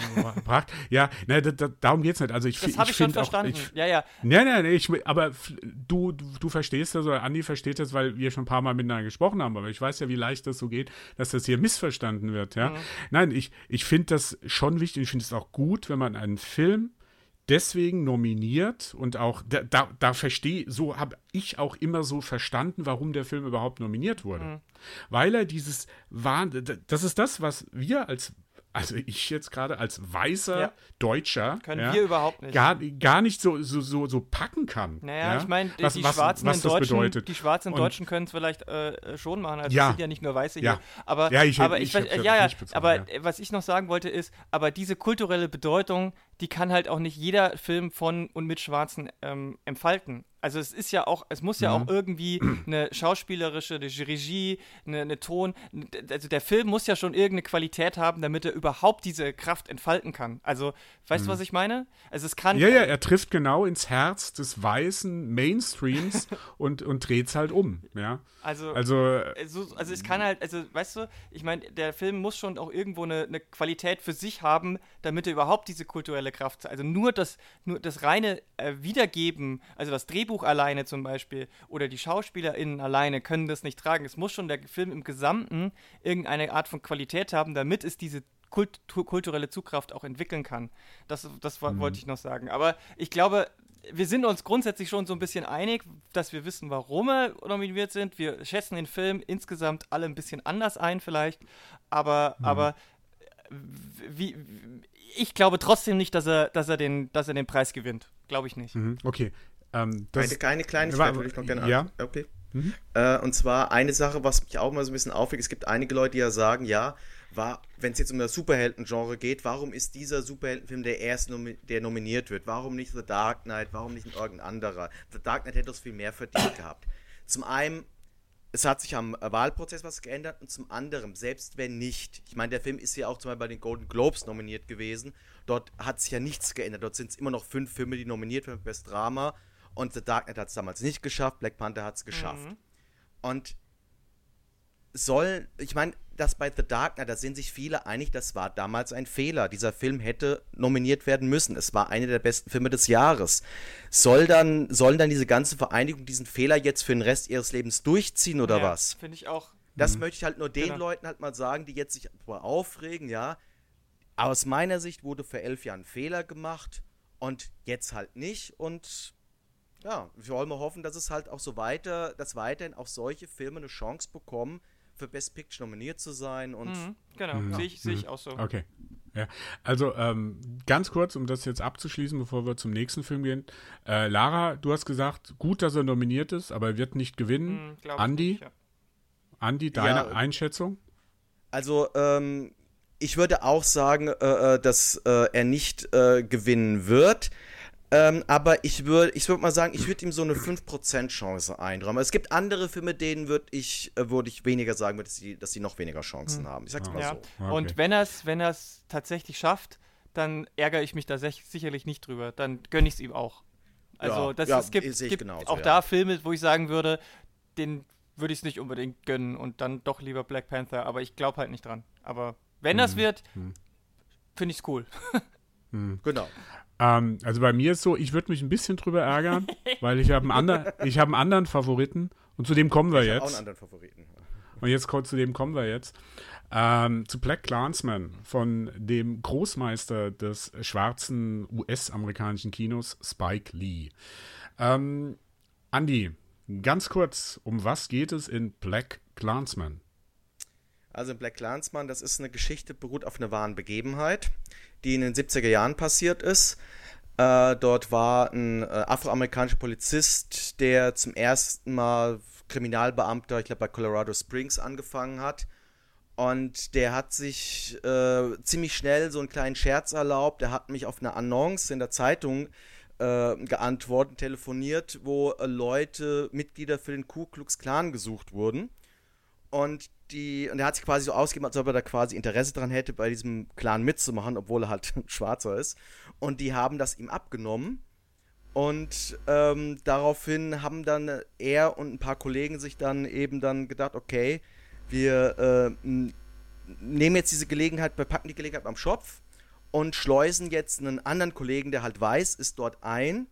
Ja, ne, da, da, darum geht's nicht. Also ich, das ich habe ich schon find auch, verstanden. Ich, ja, ja. Nee, nee, ich, aber du, du, verstehst das, oder Andi versteht das, weil wir schon ein paar Mal miteinander gesprochen haben, aber ich weiß ja, wie leicht das so geht, dass das hier missverstanden wird, ja. Nein, ich, ich finde das schon wichtig, ich finde es auch gut, wenn man einen Film deswegen nominiert und auch, da, da, da verstehe, so habe ich auch immer so verstanden, warum der Film überhaupt nominiert wurde. Weil er dieses Wahn, das ist das, was wir als, also ich jetzt gerade als weißer Ja. Deutscher, Können ja, wir überhaupt nicht. gar, gar nicht so, so, so, so packen kann. Naja, ja? ich meine, die, was, die was, Schwarzen was in Deutschen, bedeutet. die Schwarzen Und- Deutschen können es vielleicht äh, schon machen. Also Ja. sind ja nicht nur Weiße Ja. hier. Aber, Ja, ich- aber ich ich, hab's weiß- ja ja, bezogen, aber äh, was ich noch sagen wollte ist, aber diese kulturelle Bedeutung, die kann halt auch nicht jeder Film von und mit Schwarzen ähm, entfalten. Also es ist ja auch, es muss ja Mhm. auch irgendwie eine schauspielerische, eine Regie, eine, eine Ton, also der Film muss ja schon irgendeine Qualität haben, damit er überhaupt diese Kraft entfalten kann. Also, weißt du, was ich meine? Also es kann Mhm. Ja, ja, er trifft genau ins Herz des weißen Mainstreams und, und dreht es halt um. Ja. also Also, also, also es kann halt, also weißt du, ich meine, der Film muss schon auch irgendwo eine, eine Qualität für sich haben, damit er überhaupt diese kulturelle Kraft hat. Also nur das, nur das reine äh, Wiedergeben, also das Drehbuch alleine zum Beispiel oder die SchauspielerInnen alleine können das nicht tragen. Es muss schon der Film im Gesamten irgendeine Art von Qualität haben, damit es diese Kult kulturelle Zugkraft auch entwickeln kann. Das, das wo- wollte ich noch sagen. Aber ich glaube, wir sind uns grundsätzlich schon so ein bisschen einig, dass wir wissen, warum er nominiert sind. Wir schätzen den Film insgesamt alle ein bisschen anders ein, vielleicht. Aber, aber äh, wie, wie, ich glaube trotzdem nicht, dass er, dass er, den, dass er den Preis gewinnt. Glaube ich nicht. mhm, okay. Ähm, das, Eine kleine Kleinigkeit würde ich noch gerne ja. an. Okay. Äh, und zwar eine Sache, was mich auch mal so ein bisschen aufregt. Es gibt einige Leute, die ja sagen, ja, wenn es jetzt um das Superhelden-Genre geht, warum ist dieser Superheldenfilm der erste, nomi der nominiert wird? Warum nicht The Dark Knight? Warum nicht irgendein anderer? The Dark Knight hätte es viel mehr verdient gehabt. Zum einen, es hat sich am äh, Wahlprozess was geändert und zum anderen, selbst wenn nicht, ich meine, der Film ist ja auch zum Beispiel bei den Golden Globes nominiert gewesen, dort hat sich ja nichts geändert. Dort sind es immer noch fünf Filme, die nominiert werden für Best Drama und The Dark Knight hat es damals nicht geschafft, Black Panther hat es geschafft. Und soll, ich meine, das bei The Dark Knight, da sind sich viele einig, das war damals ein Fehler. Dieser Film hätte nominiert werden müssen. Es war einer der besten Filme des Jahres. Soll dann, sollen dann diese ganze Vereinigung diesen Fehler jetzt für den Rest ihres Lebens durchziehen oder Ja, was? Finde ich auch. Das möchte ich halt nur den Genau. Leuten halt mal sagen, die jetzt sich aufregen, ja. Aus meiner Sicht wurde vor elf Jahren ein Fehler gemacht und jetzt halt nicht. Und ja, wir wollen mal hoffen, dass es halt auch so weiter, dass weiterhin auch solche Filme eine Chance bekommen, für Best Picture nominiert zu sein. Und Mhm, genau, sehe ich, sehe ich auch so. Okay. Ja, also ähm, ganz kurz, um das jetzt abzuschließen, bevor wir zum nächsten Film gehen. Äh, Lara, du hast gesagt, gut, dass er nominiert ist, aber er wird nicht gewinnen. Hm, ich Andi, nicht, ja. Andi, deine Ja. Einschätzung? Also, ähm, ich würde auch sagen, äh, äh, dass äh, er nicht äh, gewinnen wird. Ähm, aber ich würde ich würd mal sagen, ich würde ihm so eine 5% Chance einräumen. Es gibt andere Filme, denen würde ich, äh, würd ich weniger sagen, dass sie, dass sie noch weniger Chancen haben. Ich sag's mal Ja. so. Okay. Und wenn er es wenn er's tatsächlich schafft, dann ärgere ich mich da sicherlich nicht drüber. Dann gönne ich es ihm auch. Also Ja, das, ja, es gibt, gibt genauso, auch ja. da Filme, wo ich sagen würde, den würde ich es nicht unbedingt gönnen und dann doch lieber Black Panther. Aber ich glaube halt nicht dran. Aber wenn Mhm. das wird, finde ich es cool. Genau. Ähm, also bei mir ist so, ich würde mich ein bisschen drüber ärgern, weil ich habe einen, ander, ich hab einen anderen Favoriten und zu dem kommen wir Ich habe auch einen jetzt. anderen Favoriten. Und jetzt zu dem kommen wir jetzt. Ähm, zu Black Clansman von dem Großmeister des schwarzen US-amerikanischen Kinos, Spike Lee. Ähm, Andi, ganz kurz, um was geht es in Black Clansman? Also Black Clansman, das ist eine Geschichte, beruht auf einer wahren Begebenheit, die in den 70er Jahren passiert ist. Äh, dort war ein äh, afroamerikanischer Polizist, der zum ersten Mal Kriminalbeamter, ich glaube bei Colorado Springs angefangen hat. Und der hat sich äh, ziemlich schnell so einen kleinen Scherz erlaubt. Der hat mich auf eine Annonce in der Zeitung äh, geantwortet, telefoniert, wo äh, Leute, Mitglieder für den Ku Klux Klan gesucht wurden. Und die, und er hat sich quasi so ausgegeben, als ob er da quasi Interesse dran hätte, bei diesem Clan mitzumachen, obwohl er halt Schwarzer ist. Und die haben das ihm abgenommen. Und ähm, daraufhin haben dann er und ein paar Kollegen sich dann eben dann gedacht, okay, wir äh, nehmen jetzt diese Gelegenheit, wir packen die Gelegenheit am Schopf und schleusen jetzt einen anderen Kollegen, der halt weiß, ist dort ein,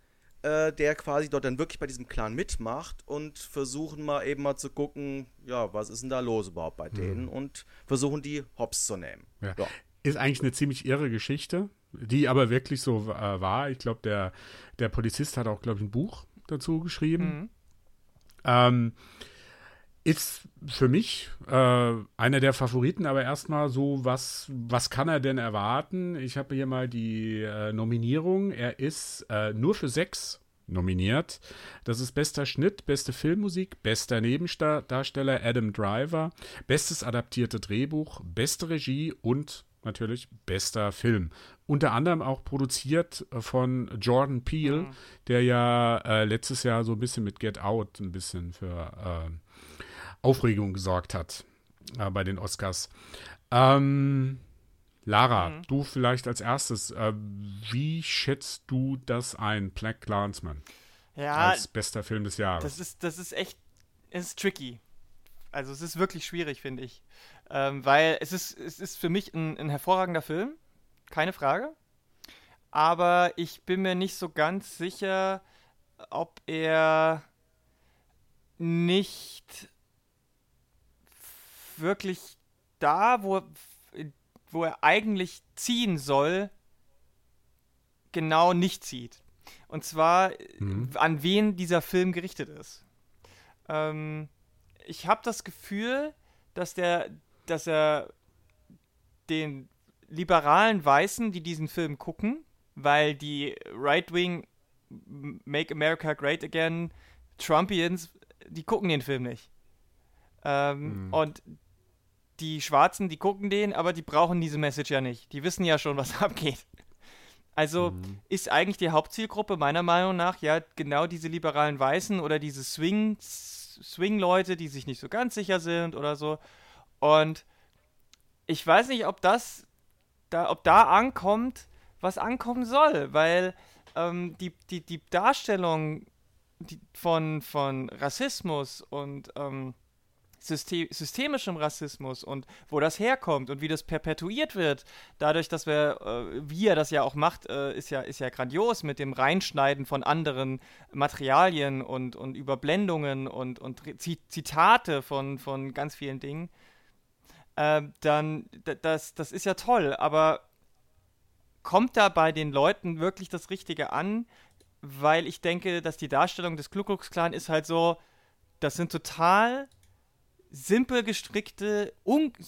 äh, der quasi dort dann wirklich bei diesem Clan mitmacht und versuchen mal eben mal zu gucken, ja, was ist denn da los überhaupt bei denen mhm. und versuchen die Hops zu nehmen. Ja. Ja. Ist eigentlich eine ziemlich irre Geschichte, die aber wirklich so äh, war. Ich glaube, der, der Polizist hat auch, glaube ich, ein Buch dazu geschrieben. Mhm. Ähm, ist für mich äh, einer der Favoriten, aber erstmal so, was, was kann er denn erwarten? Ich habe hier mal die äh, Nominierung. Er ist äh, nur für sechs nominiert. Das ist bester Schnitt, beste Filmmusik, bester Nebendarsteller Adam Driver, bestes adaptierte Drehbuch, beste Regie und natürlich bester Film. Unter anderem auch produziert von Jordan Peele, mhm. der ja äh, letztes Jahr so ein bisschen mit Get Out ein bisschen für äh, Aufregung gesorgt hat äh, bei den Oscars. Ähm, Lara, mhm. du vielleicht als erstes, äh, wie schätzt du das ein, Black Clansman? Ja, als bester Film des Jahres. Das ist, das ist echt, es ist tricky. Also es ist wirklich schwierig, finde ich. Ähm, weil es ist, es ist für mich ein, ein hervorragender Film, keine Frage. Aber ich bin mir nicht so ganz sicher, ob er nicht wirklich da, wo, wo er eigentlich ziehen soll, genau nicht zieht. Und zwar, mhm. an wen dieser Film gerichtet ist. Ähm, ich habe das Gefühl, dass der, dass er den liberalen Weißen, die diesen Film gucken, weil die Right-Wing Make America Great Again Trumpians, die gucken den Film nicht. Ähm, mhm. Und die Schwarzen, die gucken den, aber die brauchen diese Message ja nicht. Die wissen ja schon, was abgeht. Also mhm. ist eigentlich die Hauptzielgruppe meiner Meinung nach ja genau diese liberalen Weißen oder diese Swing, Swing-Leute, die sich nicht so ganz sicher sind oder so. Und ich weiß nicht, ob das, da, ob da ankommt, was ankommen soll, weil ähm, die, die, die Darstellung von, von Rassismus und ähm, System, systemischem Rassismus und wo das herkommt und wie das perpetuiert wird, dadurch, dass wir, äh, wie er das ja auch macht, äh, ist, ja, ist ja grandios mit dem Reinschneiden von anderen Materialien und, und Überblendungen und, und Zitate von, von ganz vielen Dingen, äh, dann, das, das ist ja toll, aber kommt da bei den Leuten wirklich das Richtige an? Weil ich denke, dass die Darstellung des Ku Klux Klan ist halt so, das sind total simpel gestrickte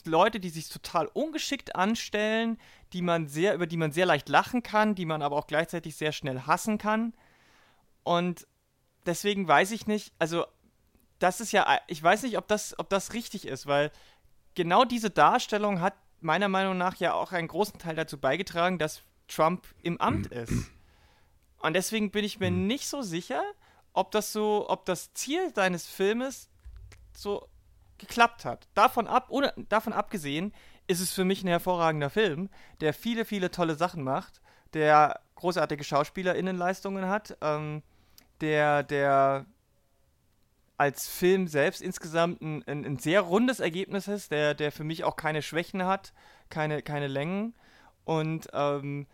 Leute, die sich total ungeschickt anstellen, die man sehr, über die man sehr leicht lachen kann, die man aber auch gleichzeitig sehr schnell hassen kann. Und deswegen weiß ich nicht, also das ist ja, ich weiß nicht, ob das, ob das richtig ist, weil genau diese Darstellung hat meiner Meinung nach ja auch einen großen Teil dazu beigetragen, dass Trump im Amt ist. Und deswegen bin ich mir nicht so sicher, ob das so, ob das Ziel deines Filmes so geklappt hat. Davon, ab, ohne, davon abgesehen ist es für mich ein hervorragender Film, der viele, viele tolle Sachen macht, der großartige SchauspielerInnenleistungen hat, ähm, der, der als Film selbst insgesamt ein, ein, ein, sehr rundes Ergebnis ist, der, der für mich auch keine Schwächen hat, keine, keine Längen und ähm,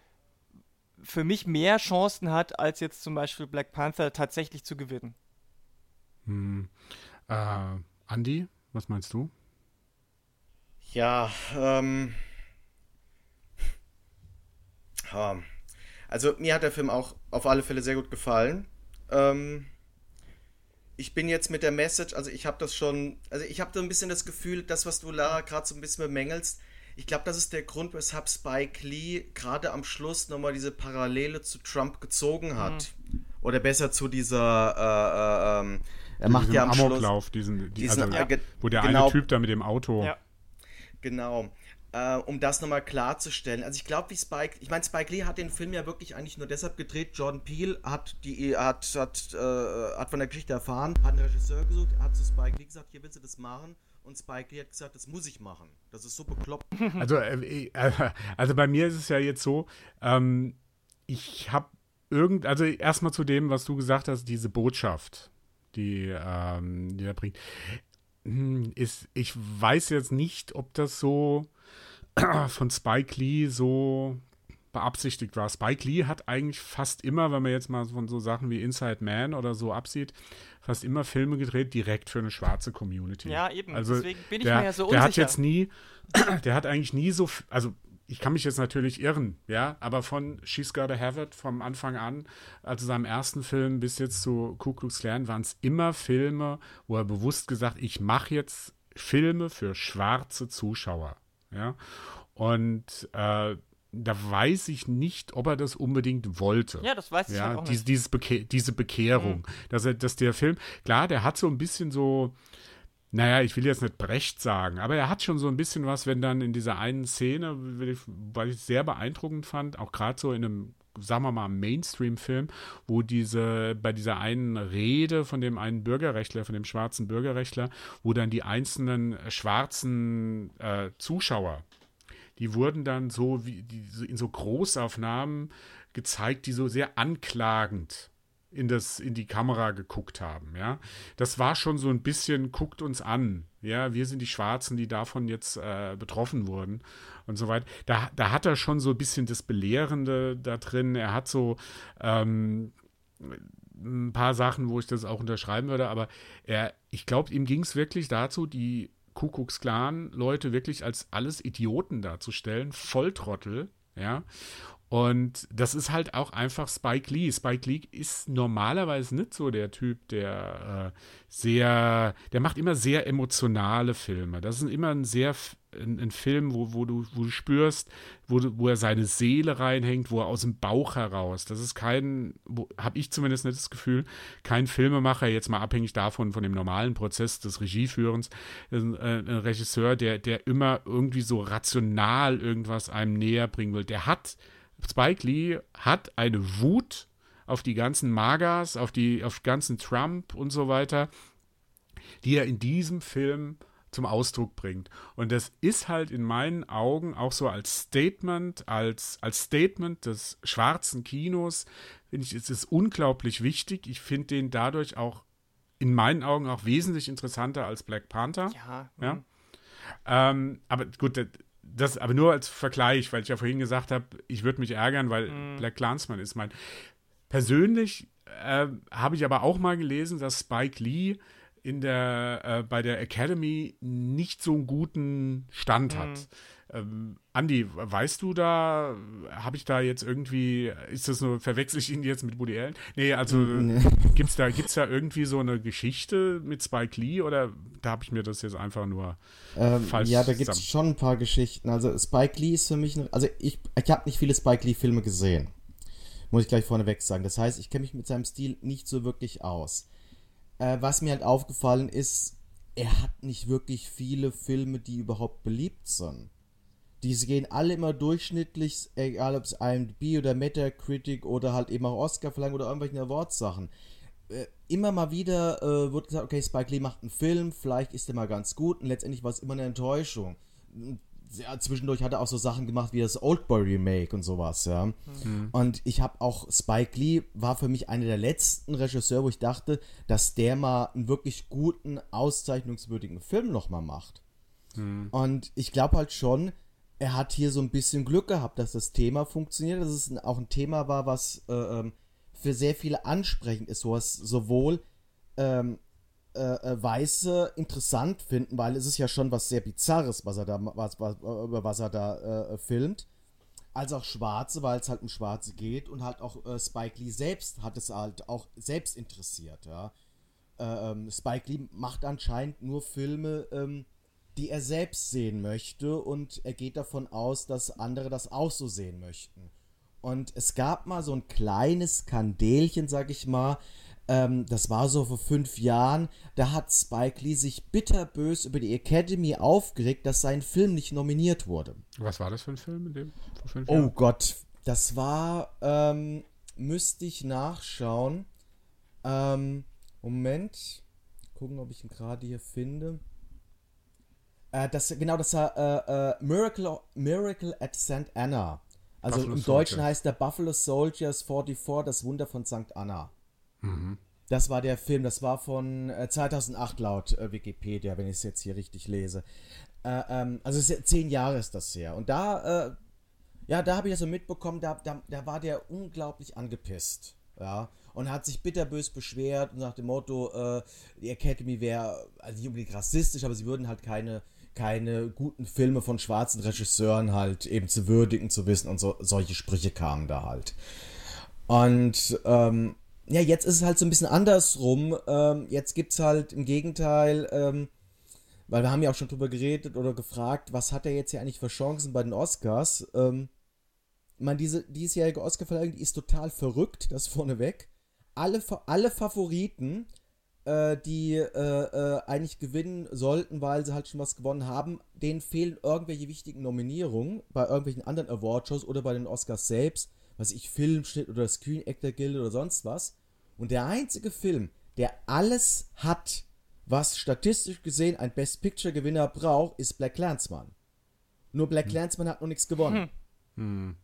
für mich mehr Chancen hat, als jetzt zum Beispiel Black Panther tatsächlich zu gewinnen. Hm. Äh, Andy, was meinst du? Ja, ähm. Also mir hat der Film auch auf alle Fälle sehr gut gefallen. Ähm, ich bin jetzt mit der Message, also ich habe das schon, also ich habe so ein bisschen das Gefühl, das, was du Lara gerade so ein bisschen bemängelst, ich glaube, das ist der Grund, weshalb Spike Lee gerade am Schluss nochmal diese Parallele zu Trump gezogen hat. Mhm. Oder besser zu dieser, äh, äh, ähm, er macht ja am Amoklauf, Schluss diesen, die, diesen also, ja. wo der genau, eine Typ da mit dem Auto. Ja. Genau äh, um das nochmal klarzustellen. Also ich glaube, wie Spike, ich meine, Spike Lee hat den Film ja wirklich eigentlich nur deshalb gedreht. Jordan Peele hat die, hat, hat, äh, hat von der Geschichte erfahren, hat einen Regisseur gesucht, hat zu Spike Lee gesagt, hier willst du das machen? Und Spike Lee hat gesagt, das muss ich machen. Das ist so bekloppt. Also, äh, äh, also bei mir ist es ja jetzt so, ähm, ich habe irgend, also erstmal zu dem, was du gesagt hast, diese Botschaft, die, ähm, die er bringt, hm, ist, ich weiß jetzt nicht, ob das so von Spike Lee so beabsichtigt war. Spike Lee hat eigentlich fast immer, wenn man jetzt mal von so Sachen wie Inside Man oder so absieht, fast immer Filme gedreht direkt für eine schwarze Community. Ja, eben. Also Deswegen bin ich der, mir ja so unsicher. Der hat jetzt nie, der hat eigentlich nie so, also ich kann mich jetzt natürlich irren, ja, aber von She's Gotta Have It vom Anfang an, also seinem ersten Film bis jetzt zu Ku Klux Klan, waren es immer Filme, wo er bewusst gesagt, ich mache jetzt Filme für schwarze Zuschauer. Ja. Und äh, da weiß ich nicht, ob er das unbedingt wollte. Ja, das weiß ich ja, halt auch nicht. Dieses Beke diese Bekehrung. Mhm. Dass, er, dass der Film, klar, der hat so ein bisschen so, naja, ich will jetzt nicht Brecht sagen, aber er hat schon so ein bisschen was, wenn dann in dieser einen Szene, weil ich sehr beeindruckend fand, auch gerade so in einem sagen wir mal, Mainstream-Film, wo diese, bei dieser einen Rede von dem einen Bürgerrechtler, von dem schwarzen Bürgerrechtler, wo dann die einzelnen schwarzen äh, Zuschauer, die wurden dann so wie die, in so Großaufnahmen gezeigt, die so sehr anklagend in, das, in die Kamera geguckt haben, ja. Das war schon so ein bisschen, guckt uns an, ja, wir sind die Schwarzen, die davon jetzt äh, betroffen wurden und so weiter. Da, da hat er schon so ein bisschen das Belehrende da drin. Er hat so ähm, ein paar Sachen, wo ich das auch unterschreiben würde, aber er, ich glaube, ihm ging es wirklich dazu, die Kuckucksklan-Leute wirklich als alles Idioten darzustellen, Volltrottel, ja. Und das ist halt auch einfach Spike Lee. Spike Lee ist normalerweise nicht so der Typ, der äh, sehr, der macht immer sehr emotionale Filme. Das ist immer ein sehr ein, ein Film, wo, wo, du, wo du spürst, wo, du, wo er seine Seele reinhängt, wo er aus dem Bauch heraus. Das ist kein, habe ich zumindest nicht das Gefühl, kein Filmemacher, jetzt mal abhängig davon, von dem normalen Prozess des Regieführens, ein, ein Regisseur, der, der immer irgendwie so rational irgendwas einem näher bringen will. Der hat Spike Lee hat eine Wut auf die ganzen Magas, auf die auf ganzen Trump und so weiter, die er in diesem Film zum Ausdruck bringt. Und das ist halt in meinen Augen auch so als Statement, als, als Statement des schwarzen Kinos, finde ich, ist es unglaublich wichtig. Ich finde den dadurch auch in meinen Augen auch wesentlich interessanter als Black Panther. Ja. ja? Mhm. Ähm, aber gut, das aber nur als Vergleich, weil ich ja vorhin gesagt habe, ich würde mich ärgern, weil mhm. Black Clansman ist mein. Persönlich äh, habe ich aber auch mal gelesen, dass Spike Lee in der, äh, bei der Academy nicht so einen guten Stand mhm. hat. Ähm, Andi, weißt du da, habe ich da jetzt irgendwie, ist das nur, verwechsel ich ihn jetzt mit Woody Allen? Nee, also nee. gibt's da, gibt's da irgendwie so eine Geschichte mit Spike Lee oder da habe ich mir das jetzt einfach nur ähm, falsch Ja, da gibt es schon ein paar Geschichten. Also Spike Lee ist für mich, also ich, ich habe nicht viele Spike Lee Filme gesehen. Muss ich gleich vorneweg sagen. Das heißt, ich kenne mich mit seinem Stil nicht so wirklich aus. Äh, was mir halt aufgefallen ist, er hat nicht wirklich viele Filme, die überhaupt beliebt sind. Diese gehen alle immer durchschnittlich, egal ob es IMDb oder Metacritic oder halt eben auch Oscar verlangen oder irgendwelchen Awards-Sachen. Äh, immer mal wieder äh, wird gesagt, okay, Spike Lee macht einen Film, vielleicht ist der mal ganz gut und letztendlich war es immer eine Enttäuschung. Ja, zwischendurch hat er auch so Sachen gemacht wie das Oldboy Remake und sowas, ja. Mhm. Und ich habe auch Spike Lee war für mich einer der letzten Regisseure, wo ich dachte, dass der mal einen wirklich guten, auszeichnungswürdigen Film nochmal macht. Mhm. Und ich glaube halt schon, er hat hier so ein bisschen Glück gehabt, dass das Thema funktioniert, dass es auch ein Thema war, was äh, ähm, für sehr viele ansprechend ist, was sowohl ähm, äh, äh, Weiße interessant finden, weil es ist ja schon was sehr Bizarres, was er da, was, was, über was er da äh, filmt, als auch Schwarze, weil es halt um Schwarze geht und halt auch äh, Spike Lee selbst hat es halt auch selbst interessiert, ja. äh, ähm, Spike Lee macht anscheinend nur Filme, ähm, die er selbst sehen möchte und er geht davon aus, dass andere das auch so sehen möchten. Und es gab mal so ein kleines Kandelchen, sag ich mal, ähm, das war so vor fünf Jahren, da hat Spike Lee sich bitterbös über die Academy aufgeregt, dass sein Film nicht nominiert wurde. Was war das für ein Film in dem vor fünf oh Jahren? Oh Gott, das war, ähm, müsste ich nachschauen. Ähm, Moment, gucken, ob ich ihn gerade hier finde. Äh, das, genau, das war äh, äh, Miracle, Miracle at St. Anna. Also Buffalo im Deutschen heißt der Buffalo Soldiers 44, das Wunder von St. Anna. Mhm. Das war der Film, das war von äh, 2008 laut äh, Wikipedia, wenn ich es jetzt hier richtig lese. Äh, ähm, also zehn Jahre ist das her. Und da, äh, ja, da habe ich das so mitbekommen, da, da, da war der unglaublich angepisst. Ja, und hat sich bitterbös beschwert und nach dem Motto, äh, die Academy wäre also nicht unbedingt rassistisch, aber sie würden halt keine, keine guten Filme von schwarzen Regisseuren halt eben zu würdigen zu wissen und so, solche Sprüche kamen da halt. Und ähm, ja, jetzt ist es halt so ein bisschen andersrum. Ähm, jetzt gibt es halt im Gegenteil, ähm, weil wir haben ja auch schon drüber geredet oder gefragt, was hat er jetzt hier eigentlich für Chancen bei den Oscars? Ähm, ich meine, diese diesjährige Oscarverleihung, die ist total verrückt, das vorneweg. Alle, alle Favoriten, äh, die äh, äh, eigentlich gewinnen sollten, weil sie halt schon was gewonnen haben, denen fehlen irgendwelche wichtigen Nominierungen bei irgendwelchen anderen Awardshows oder bei den Oscars selbst was ich, Filmschnitt oder Screen Actor Guild oder sonst was. Und der einzige Film, der alles hat, was statistisch gesehen ein Best Picture Gewinner braucht, ist Black Clansman. Nur Black hm. Clansman hat noch nichts gewonnen. Hm. hm.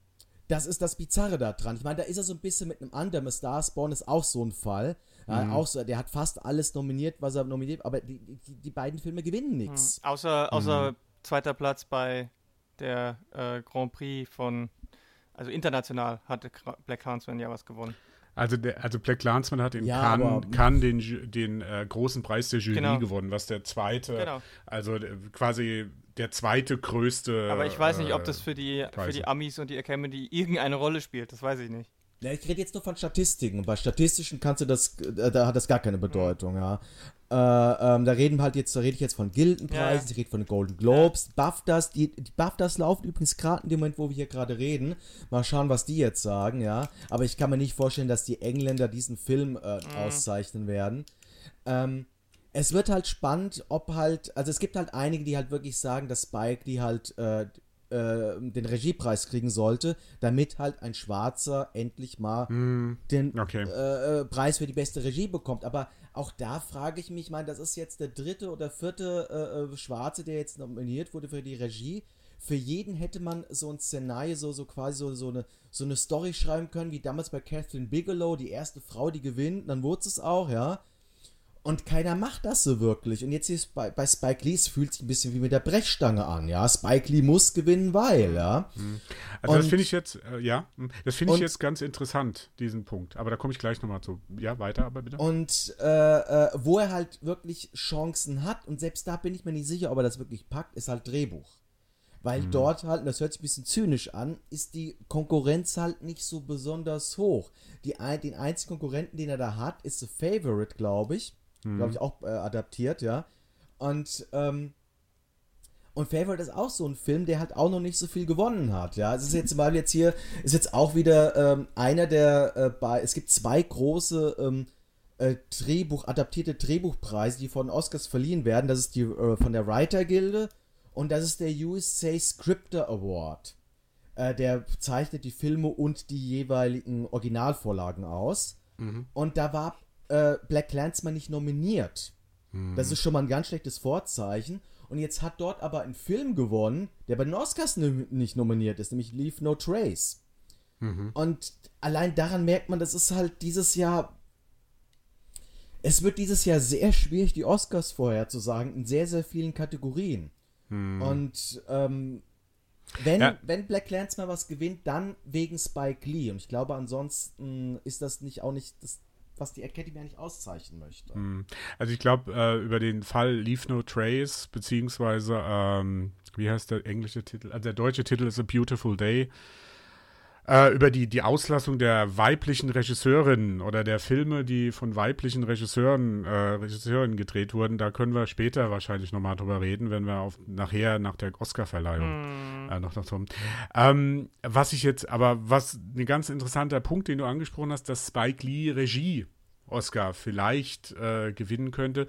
Das ist das Bizarre daran. Ich meine, da ist er so ein bisschen mit einem anderen. Starspawn ist auch so ein Fall. Mhm. auch so, der hat fast alles nominiert, was er nominiert, aber die, die, die beiden Filme gewinnen nichts. Mhm. Außer, außer mhm. zweiter Platz bei der äh, Grand Prix von also international hatte Black Clansman ja was gewonnen. Also, der, also Black Clansman hat in ja, Cannes, Cannes den, den äh, großen Preis der Jury genau. gewonnen, was der zweite, genau. also äh, quasi der zweite größte. Aber ich weiß nicht, ob das für die, für die Amis und die Academy irgendeine Rolle spielt, das weiß ich nicht. Ja, ich rede jetzt nur von Statistiken. Bei Statistischen kannst du das, äh, da hat das gar keine Bedeutung, ja. Äh, ähm, da reden halt jetzt, da rede ich jetzt von Gildenpreisen, ja. ich rede von den Golden Globes, ja. BAFTAs, die, die BAFTAs laufen übrigens gerade in dem Moment, wo wir hier gerade reden. Mal schauen, was die jetzt sagen, ja. Aber ich kann mir nicht vorstellen, dass die Engländer diesen Film äh, mhm. auszeichnen werden. Ähm, es wird halt spannend, ob halt, also es gibt halt einige, die halt wirklich sagen, dass Spike die halt äh, den Regiepreis kriegen sollte, damit halt ein Schwarzer endlich mal mm, den okay. äh, äh, Preis für die beste Regie bekommt. Aber auch da frage ich mich, ich meine, das ist jetzt der dritte oder vierte äh, äh, Schwarze, der jetzt nominiert wurde für die Regie. Für jeden hätte man so ein Szenario, so, so quasi so, so, eine, so eine Story schreiben können, wie damals bei Catherine Bigelow, die erste Frau, die gewinnt, dann wurde es auch, ja. Und keiner macht das so wirklich. Und jetzt ist bei, bei Spike Lee, es fühlt sich ein bisschen wie mit der Brechstange an, ja. Spike Lee muss gewinnen, weil, ja. Mhm. Also und, das finde ich jetzt, äh, ja, hm, das finde ich jetzt ganz interessant, diesen Punkt. Aber da komme ich gleich nochmal zu. Ja, weiter, aber bitte. Und äh, äh, wo er halt wirklich Chancen hat, und selbst da bin ich mir nicht sicher, ob er das wirklich packt, ist halt Drehbuch. Weil mhm. dort halt, und das hört sich ein bisschen zynisch an, ist die Konkurrenz halt nicht so besonders hoch. Die, den einzigen Konkurrenten, den er da hat, ist The Favorite, glaube ich mhm. glaube ich, auch äh, adaptiert, ja. Und, ähm, und Favorite ist auch so ein Film, der halt auch noch nicht so viel gewonnen hat, ja. Es ist jetzt mal jetzt hier, ist jetzt auch wieder ähm, einer der, äh, bei, es gibt zwei große ähm, äh, Drehbuch, adaptierte Drehbuchpreise, die von Oscars verliehen werden. Das ist die äh, von der Writer-Gilde und das ist der USA Scripter Award. Äh, der zeichnet die Filme und die jeweiligen Originalvorlagen aus. Mhm. Und da war äh, Black Clansman nicht nominiert. Hm. Das ist schon mal ein ganz schlechtes Vorzeichen. Und jetzt hat dort aber ein Film gewonnen, der bei den Oscars nicht nominiert ist, nämlich Leave No Trace. Mhm. Und allein daran merkt man, das ist halt dieses Jahr. Es wird dieses Jahr sehr schwierig, die Oscars vorherzusagen, in sehr, sehr vielen Kategorien. Mhm. Und ähm, wenn, ja. wenn Black Clansman was gewinnt, dann wegen Spike Lee. Und ich glaube, ansonsten ist das nicht auch nicht das was die Academy eigentlich auszeichnen möchte. Hm. Also ich glaube, äh, über den Fall Leave No Trace, beziehungsweise, ähm, wie heißt der englische Titel? Also der deutsche Titel ist A Beautiful Day. Äh, über die, die Auslassung der weiblichen Regisseurinnen oder der Filme, die von weiblichen Regisseuren, äh, Regisseurinnen gedreht wurden. Da können wir später wahrscheinlich nochmal drüber reden, wenn wir auf, nachher nach der Oscar-Verleihung mm. äh, noch dazu kommen. Ähm, was ich jetzt, aber was ein ganz interessanter Punkt, den du angesprochen hast, dass Spike Lee Regie Oscar vielleicht äh, gewinnen könnte.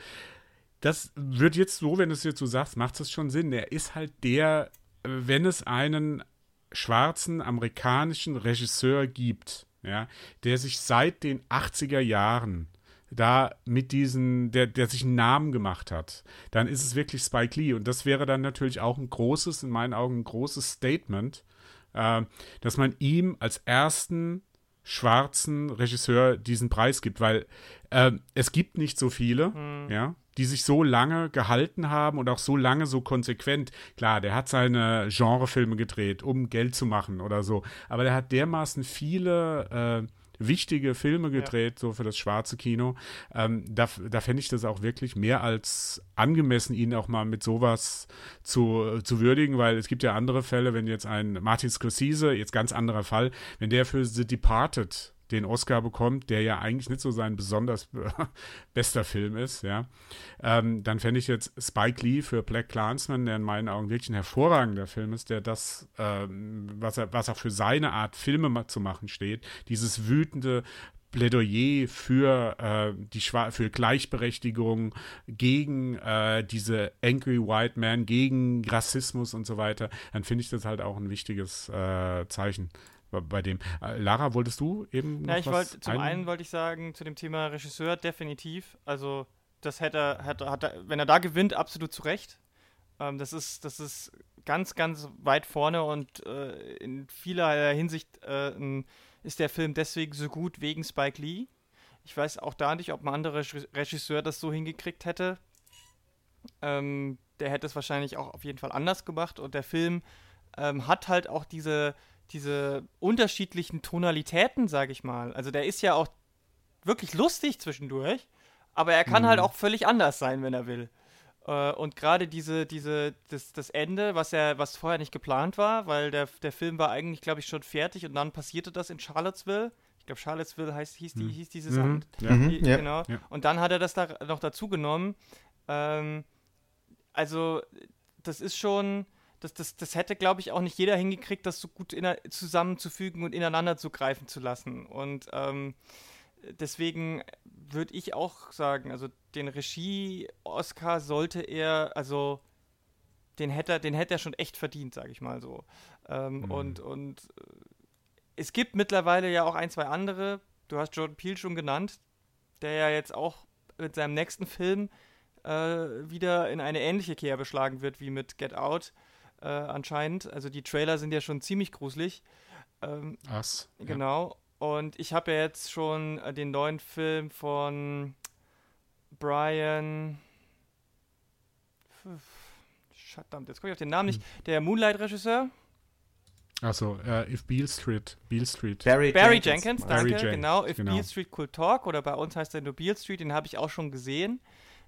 Das wird jetzt so, wenn du es jetzt so sagst, macht es schon Sinn. Er ist halt der, äh, wenn es einen schwarzen amerikanischen Regisseur gibt, ja, der sich seit den 80er Jahren da mit diesen, der, der sich einen Namen gemacht hat, dann ist es wirklich Spike Lee. Und das wäre dann natürlich auch ein großes, in meinen Augen ein großes Statement, äh, dass man ihm als ersten schwarzen Regisseur diesen Preis gibt, weil äh, es gibt nicht so viele, mhm. ja, die sich so lange gehalten haben und auch so lange so konsequent. Klar, der hat seine Genrefilme gedreht, um Geld zu machen oder so, aber der hat dermaßen viele äh, wichtige Filme gedreht, ja. so für das schwarze Kino. Ähm, da da fände ich das auch wirklich mehr als angemessen, ihn auch mal mit sowas zu, zu würdigen, weil es gibt ja andere Fälle, wenn jetzt ein Martin Scorsese, jetzt ganz anderer Fall, wenn der für The Departed den Oscar bekommt, der ja eigentlich nicht so sein besonders bester Film ist, ja, ähm, dann fände ich jetzt Spike Lee für Black Clansman, der in meinen Augen wirklich ein hervorragender Film ist, der das, ähm, was er, was auch für seine Art Filme zu machen steht, dieses wütende Plädoyer für äh, die Schwa für Gleichberechtigung gegen äh, diese Angry White Man, gegen Rassismus und so weiter, dann finde ich das halt auch ein wichtiges äh, Zeichen bei dem. Äh, Lara, wolltest du eben noch ja, ich wollte zum einen wollte ich sagen zu dem Thema Regisseur definitiv. Also das hätte, hätte hat er, wenn er da gewinnt, absolut zu Recht. Ähm, das ist das ist ganz ganz weit vorne und äh, in vieler Hinsicht äh, ist der Film deswegen so gut wegen Spike Lee. Ich weiß auch da nicht, ob ein anderer Regisseur das so hingekriegt hätte. Ähm, der hätte es wahrscheinlich auch auf jeden Fall anders gemacht und der Film ähm, hat halt auch diese diese unterschiedlichen Tonalitäten, sag ich mal. Also der ist ja auch wirklich lustig zwischendurch, aber er kann halt mhm. halt auch völlig anders sein, wenn er will. Äh, und gerade diese, diese, das, das Ende, was ja, was vorher nicht geplant war, weil der, der Film war eigentlich, glaube ich, schon fertig und dann passierte das in Charlottesville. Ich glaube, Charlottesville heißt, hieß, die, mhm. hieß dieses mhm. Amt. Ja. Die, ja. Genau. Ja. Und dann hat er das da noch dazu genommen. Ähm, also, das ist schon das, das, das hätte, glaube ich, auch nicht jeder hingekriegt, das so gut zusammenzufügen und ineinander zu greifen zu lassen. Und ähm, deswegen würde ich auch sagen, also den Regie-Oscar sollte er, also den hätte er, den hätte er schon echt verdient, sage ich mal so. Ähm, mhm. Und, und äh, es gibt mittlerweile ja auch ein, zwei andere. Du hast Jordan Peele schon genannt, der ja jetzt auch mit seinem nächsten Film äh, wieder in eine ähnliche Kerbe schlagen wird wie mit Get Out äh, anscheinend. Also die Trailer sind ja schon ziemlich gruselig. Ähm, Ass. Genau. Ja. Und ich habe ja jetzt schon äh, den neuen Film von Brian. Verdammt, jetzt komme ich auf den Namen nicht. Hm. Der Moonlight-Regisseur. Achso, uh, If Beale Street. Beale Street. Barry, Barry Jenkins, Jenkins danke, Barry genau. If genau. Beale Street Could Talk oder bei uns heißt er nur Beale Street, den habe ich auch schon gesehen.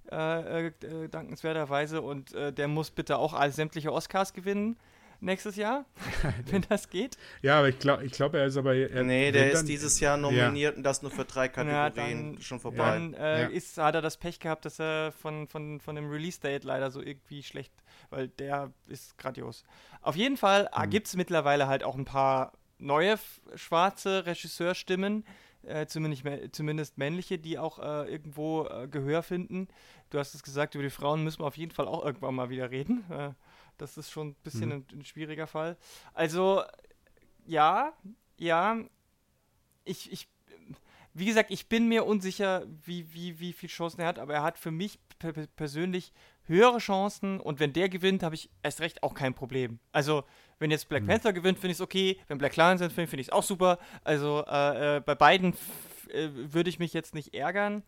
Äh, äh, dankenswerterweise. Und äh, der muss bitte auch alle sämtliche Oscars gewinnen nächstes Jahr, wenn das geht. Ja, aber ich glaube, ich glaub, er ist aber. Er, nee, der ist dieses Jahr nominiert ja. und das nur für drei Kategorien. Ja, dann, schon vorbei. Dann äh, ja. ist, hat er das Pech gehabt, dass er von, von, von dem Release-Date leider so irgendwie schlecht, weil der ist grandios. Auf jeden Fall mhm. gibt es mittlerweile halt auch ein paar neue schwarze Regisseurstimmen, äh, zumindest, zumindest männliche, die auch äh, irgendwo äh, Gehör finden. Du hast es gesagt, über die Frauen müssen wir auf jeden Fall auch irgendwann mal wieder reden. Äh, das ist schon ein bisschen mhm. ein, ein, schwieriger Fall. Also, ja, ja, ich, ich, wie gesagt, ich bin mir unsicher, wie, wie, wie viel Chancen er hat, aber er hat für mich persönlich höhere Chancen und wenn der gewinnt, habe ich erst recht auch kein Problem. Also, wenn jetzt Black mhm. Panther gewinnt, finde ich es okay. Wenn Black Lion sind, finde ich es auch super. Also, äh, äh, bei beiden äh, würde ich mich jetzt nicht ärgern.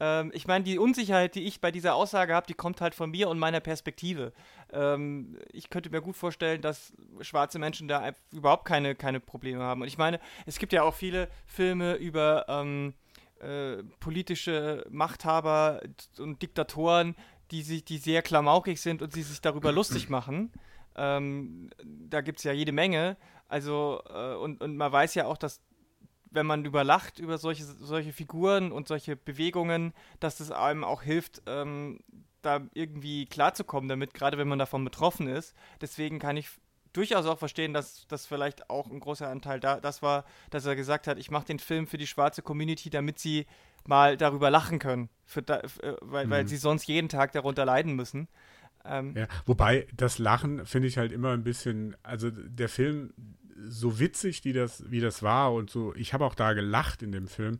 Ähm, ich meine, die Unsicherheit, die ich bei dieser Aussage habe, die kommt halt von mir und meiner Perspektive. Ähm, ich könnte mir gut vorstellen, dass schwarze Menschen da überhaupt keine, keine Probleme haben. Und ich meine, es gibt ja auch viele Filme über ähm, äh, politische Machthaber und Diktatoren, die, sich, die sehr klamaukig sind und sie sich darüber lustig machen. Ähm, da gibt es ja jede Menge. Also, äh, und, und man weiß ja auch, dass wenn man überlacht über solche, solche Figuren und solche Bewegungen, dass es einem auch hilft, ähm, da irgendwie klarzukommen damit, gerade wenn man davon betroffen ist. Deswegen kann ich durchaus auch verstehen, dass das vielleicht auch ein großer Anteil da, das war, dass er gesagt hat, ich mache den Film für die schwarze Community, damit sie mal darüber lachen können, da, äh, weil, mhm. weil sie sonst jeden Tag darunter leiden müssen. Ähm, ja, wobei das Lachen finde ich halt immer ein bisschen, also der Film, so witzig, wie das, wie das war und so, ich habe auch da gelacht in dem Film,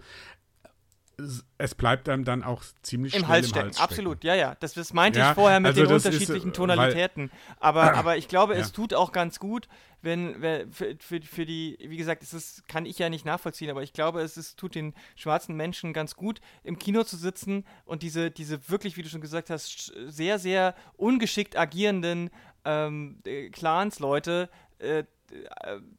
es bleibt einem dann auch ziemlich Im Hals, im. Hals stecken. Absolut, ja, ja. Das, das meinte ja, ich vorher mit also den unterschiedlichen ist, Tonalitäten. Weil, aber, aber ich glaube, ja. es tut auch ganz gut, wenn, wenn für, für, für, die, wie gesagt, es ist, kann ich ja nicht nachvollziehen, aber ich glaube, es ist, tut den schwarzen Menschen ganz gut, im Kino zu sitzen und diese, diese wirklich, wie du schon gesagt hast, sehr, sehr ungeschickt agierenden ähm, äh, Clans-Leute äh, äh,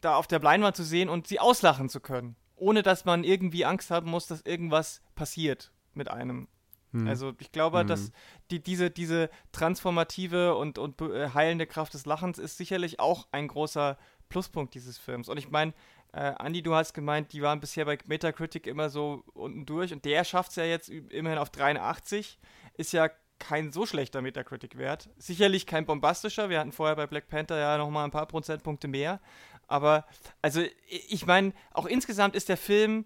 da auf der Leinwand zu sehen und sie auslachen zu können ohne dass man irgendwie Angst haben muss, dass irgendwas passiert mit einem. Hm. Also ich glaube, hm. dass die, diese, diese transformative und, und äh, heilende Kraft des Lachens ist sicherlich auch ein großer Pluspunkt dieses Films. Und ich meine, äh, Andi, du hast gemeint, die waren bisher bei Metacritic immer so unten durch und der schafft es ja jetzt immerhin auf 83. Ist ja kein so schlechter Metacritic-Wert. Sicherlich kein bombastischer. Wir hatten vorher bei Black Panther ja nochmal ein paar Prozentpunkte mehr. Aber, also, ich meine, auch insgesamt ist der Film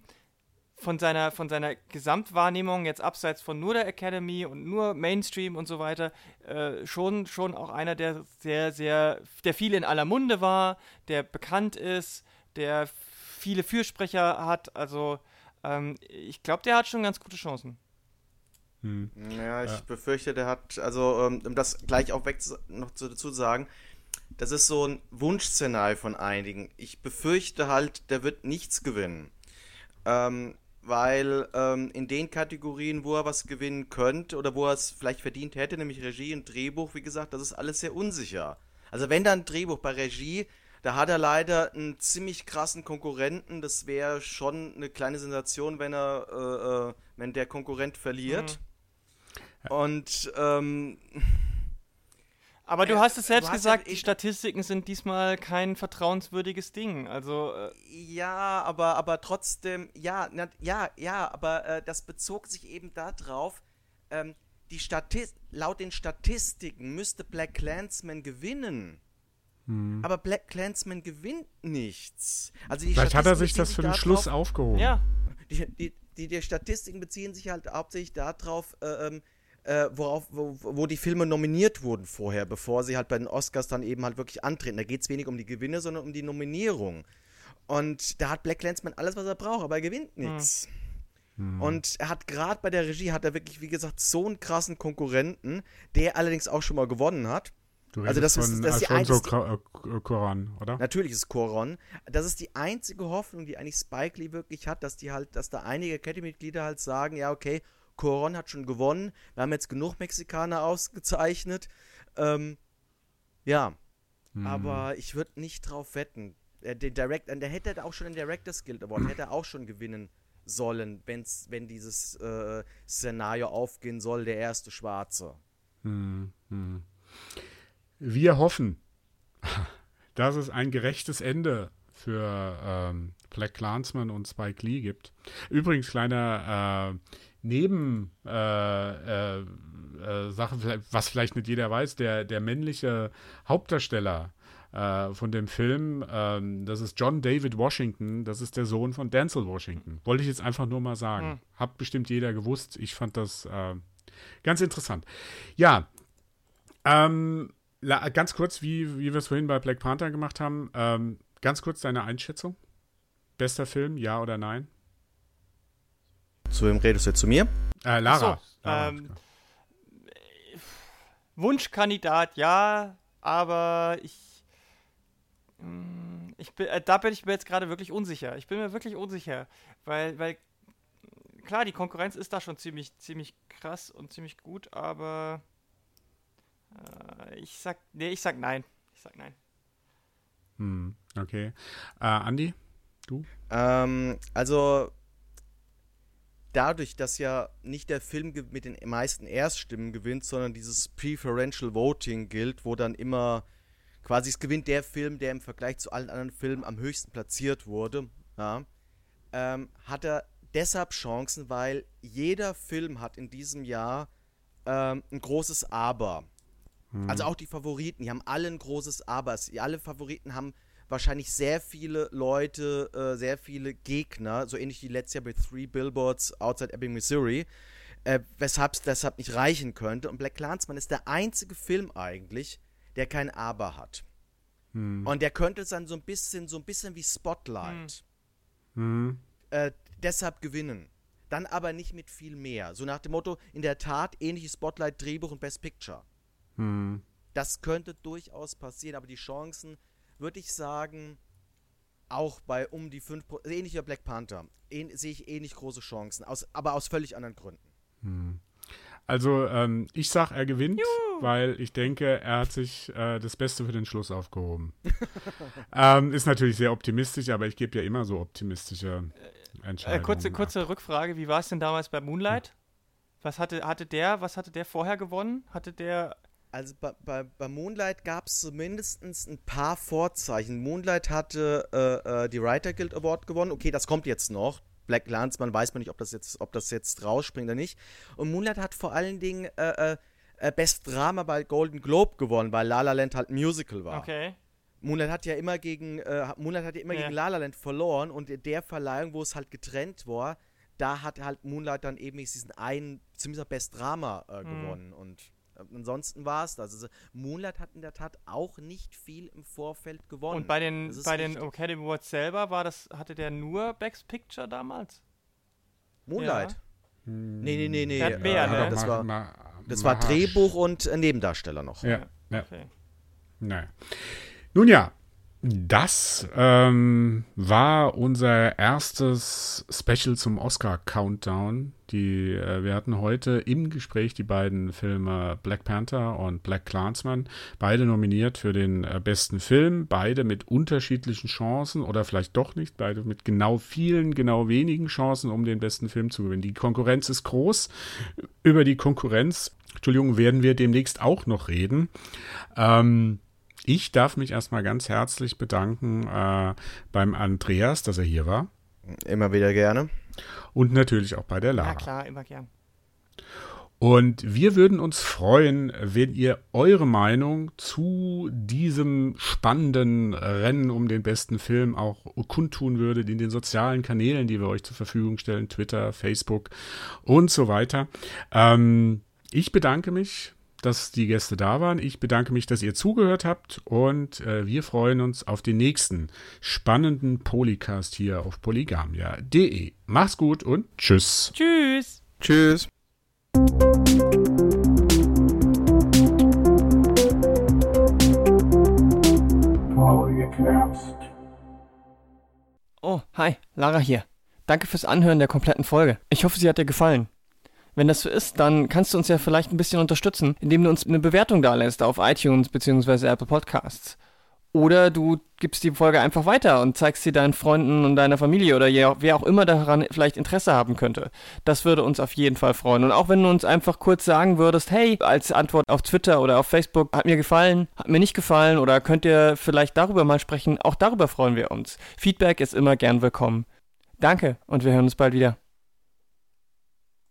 von seiner, von seiner Gesamtwahrnehmung, jetzt abseits von nur der Academy und nur Mainstream und so weiter, äh, schon, schon auch einer, der sehr, sehr, der viel in aller Munde war, der bekannt ist, der viele Fürsprecher hat. Also, ähm, ich glaube, der hat schon ganz gute Chancen. Hm. Ja, ich ja. befürchte, der hat, also ähm, um das gleich auch weg noch dazu zu sagen, das ist so ein Wunschszenario von einigen. Ich befürchte halt, der wird nichts gewinnen. Ähm, weil ähm, in den Kategorien, wo er was gewinnen könnte oder wo er es vielleicht verdient hätte, nämlich Regie und Drehbuch, wie gesagt, das ist alles sehr unsicher. Also wenn da ein Drehbuch bei Regie, da hat er leider einen ziemlich krassen Konkurrenten. Das wäre schon eine kleine Sensation, wenn er, äh, äh, wenn der Konkurrent verliert. Mhm. Und ähm, aber du äh, hast es selbst gesagt, ja, die Statistiken sind diesmal kein vertrauenswürdiges Ding. Also äh ja, aber aber trotzdem, ja, na, ja, ja, aber äh, das bezog sich eben darauf, ähm, die Statist laut den Statistiken müsste Black Clansman gewinnen. Hm. Aber Black Clansman gewinnt nichts. Also Vielleicht hat er sich das für den Schluss aufgehoben. Ja. Die, die, die, die Statistiken beziehen sich halt hauptsächlich darauf, äh, ähm, äh, worauf, wo, wo, die Filme nominiert wurden vorher, bevor sie halt bei den Oscars dann eben halt wirklich antreten. Da geht es wenig um die Gewinne, sondern um die Nominierung. Und da hat Black Landsman alles, was er braucht, aber er gewinnt nichts. Hm. Und er hat gerade bei der Regie, hat er wirklich, wie gesagt, so einen krassen Konkurrenten, der allerdings auch schon mal gewonnen hat. Du also das ist, das ist die einzige, Koran, oder? Natürlich ist Koran. Das ist die einzige Hoffnung, die eigentlich Spike Lee wirklich hat, dass die halt, dass da einige Academy-Mitglieder halt sagen, ja okay, Coron hat schon gewonnen. Wir haben jetzt genug Mexikaner ausgezeichnet. Ähm, ja, hm. aber ich würde nicht drauf wetten. Der, Direct, der hätte auch schon den Directors Guild Award, hätte auch schon gewinnen sollen, wenn's, wenn dieses äh, Szenario aufgehen soll, der erste Schwarze. Hm, hm. Wir hoffen, dass es ein gerechtes Ende für ähm, Black Clansman und Spike Lee gibt. Übrigens, kleiner äh, Neben äh, äh, äh, Sache, was vielleicht nicht jeder weiß, der, der männliche Hauptdarsteller äh, von dem Film, ähm, das ist John David Washington, das ist der Sohn von Denzel Washington. Wollte ich jetzt einfach nur mal sagen. Hm. Hat bestimmt jeder gewusst. Ich fand das äh, ganz interessant. Ja, ähm, ganz kurz, wie, wie wir es vorhin bei Black Panther gemacht haben, ähm, ganz kurz deine Einschätzung. Bester Film, ja oder nein? Zu wem redest du jetzt? Zu mir? Äh, Lara. So, ähm, Wunschkandidat, ja, aber ich. Mm, ich bin, äh, da bin ich mir jetzt gerade wirklich unsicher. Ich bin mir wirklich unsicher, weil, weil klar, die Konkurrenz ist da schon ziemlich, ziemlich krass und ziemlich gut, aber äh, ich sag, nee, ich sag nein. Ich sag nein. Hm, okay. Äh, Andi, du? Ähm, also dadurch, dass ja nicht der Film mit den meisten Erststimmen gewinnt, sondern dieses Preferential Voting gilt, wo dann immer quasi es gewinnt der Film, der im Vergleich zu allen anderen Filmen am höchsten platziert wurde, ja, ähm, hat er deshalb Chancen, weil jeder Film hat in diesem Jahr ähm, ein großes Aber. Hm. Also auch die Favoriten, die haben alle ein großes Aber. Alle Favoriten haben wahrscheinlich sehr viele Leute, äh, sehr viele Gegner, so ähnlich wie letztes Jahr bei Three Billboards Outside Ebbing, Missouri, äh, weshalb es deshalb nicht reichen könnte. Und Black Clansman ist der einzige Film eigentlich, der kein Aber hat. Hm. Und der könnte dann so ein bisschen, so ein bisschen wie Spotlight. Hm. Äh, deshalb gewinnen. Dann aber nicht mit viel mehr. So nach dem Motto, in der Tat, ähnliches Spotlight, Drehbuch und Best Picture. Hm. Das könnte durchaus passieren, aber die Chancen, würde ich sagen, auch bei um die 5%, ähnlicher Black Panther, sehe ich ähnlich große Chancen, aus, aber aus völlig anderen Gründen. Hm. Also ähm, ich sag, er gewinnt, Juhu. weil ich denke, er hat sich äh, das Beste für den Schluss aufgehoben. ähm, ist natürlich sehr optimistisch, aber ich gebe ja immer so optimistische äh, Entscheidungen. Äh, kurze, kurze Rückfrage, wie war es denn damals bei Moonlight? Was hatte, hatte der, was hatte der vorher gewonnen? Hatte der also bei, bei, bei Moonlight gab es zumindest ein paar Vorzeichen. Moonlight hatte äh, äh, die Writer Guild Award gewonnen. Okay, das kommt jetzt noch. Black Landsman weiß man nicht, ob das jetzt, ob das jetzt rausspringt oder nicht. Und Moonlight hat vor allen Dingen äh, äh, äh Best Drama bei Golden Globe gewonnen, weil La La Land halt ein Musical war. Okay. Moonlight hat ja immer gegen äh, Moonlight hat ja immer ja. gegen La La Land verloren und in der Verleihung, wo es halt getrennt war, da hat halt Moonlight dann eben diesen einen, zumindest Best Drama äh, mhm. gewonnen und ansonsten war es das. Also Moonlight hat in der Tat auch nicht viel im Vorfeld gewonnen. Und bei den, bei den Academy Awards selber war das, hatte der nur Best Picture damals? Moonlight? Ja. Hm. Nee, nee, nee, nee. Hat mehr, äh, ne? Das war, das war Drehbuch und Nebendarsteller noch. Ja, ja. Okay. Naja. Nun ja, das ähm, war unser erstes Special zum Oscar-Countdown. Die, äh, wir hatten heute im Gespräch die beiden Filme Black Panther und Black Clansman, beide nominiert für den äh, besten Film, beide mit unterschiedlichen Chancen oder vielleicht doch nicht, beide mit genau vielen, genau wenigen Chancen, um den besten Film zu gewinnen. Die Konkurrenz ist groß. Über die Konkurrenz, Entschuldigung, werden wir demnächst auch noch reden. Ähm, ich darf mich erstmal ganz herzlich bedanken äh, beim Andreas, dass er hier war. Immer wieder gerne. Und natürlich auch bei der Lara. Ja, klar, immer gern. Und wir würden uns freuen, wenn ihr eure Meinung zu diesem spannenden Rennen um den besten Film auch kundtun würdet in den sozialen Kanälen, die wir euch zur Verfügung stellen, Twitter, Facebook und so weiter. Ähm, ich bedanke mich dass die Gäste da waren. Ich bedanke mich, dass ihr zugehört habt und äh, wir freuen uns auf den nächsten spannenden Polycast hier auf polygamia.de. Mach's gut und tschüss. Tschüss. Tschüss. Oh, hi, Lara hier. Danke fürs Anhören der kompletten Folge. Ich hoffe, sie hat dir gefallen. Wenn das so ist, dann kannst du uns ja vielleicht ein bisschen unterstützen, indem du uns eine Bewertung da lässt auf iTunes bzw. Apple Podcasts. Oder du gibst die Folge einfach weiter und zeigst sie deinen Freunden und deiner Familie oder wer auch immer daran vielleicht Interesse haben könnte. Das würde uns auf jeden Fall freuen. Und auch wenn du uns einfach kurz sagen würdest, hey, als Antwort auf Twitter oder auf Facebook, hat mir gefallen, hat mir nicht gefallen oder könnt ihr vielleicht darüber mal sprechen, auch darüber freuen wir uns. Feedback ist immer gern willkommen. Danke und wir hören uns bald wieder.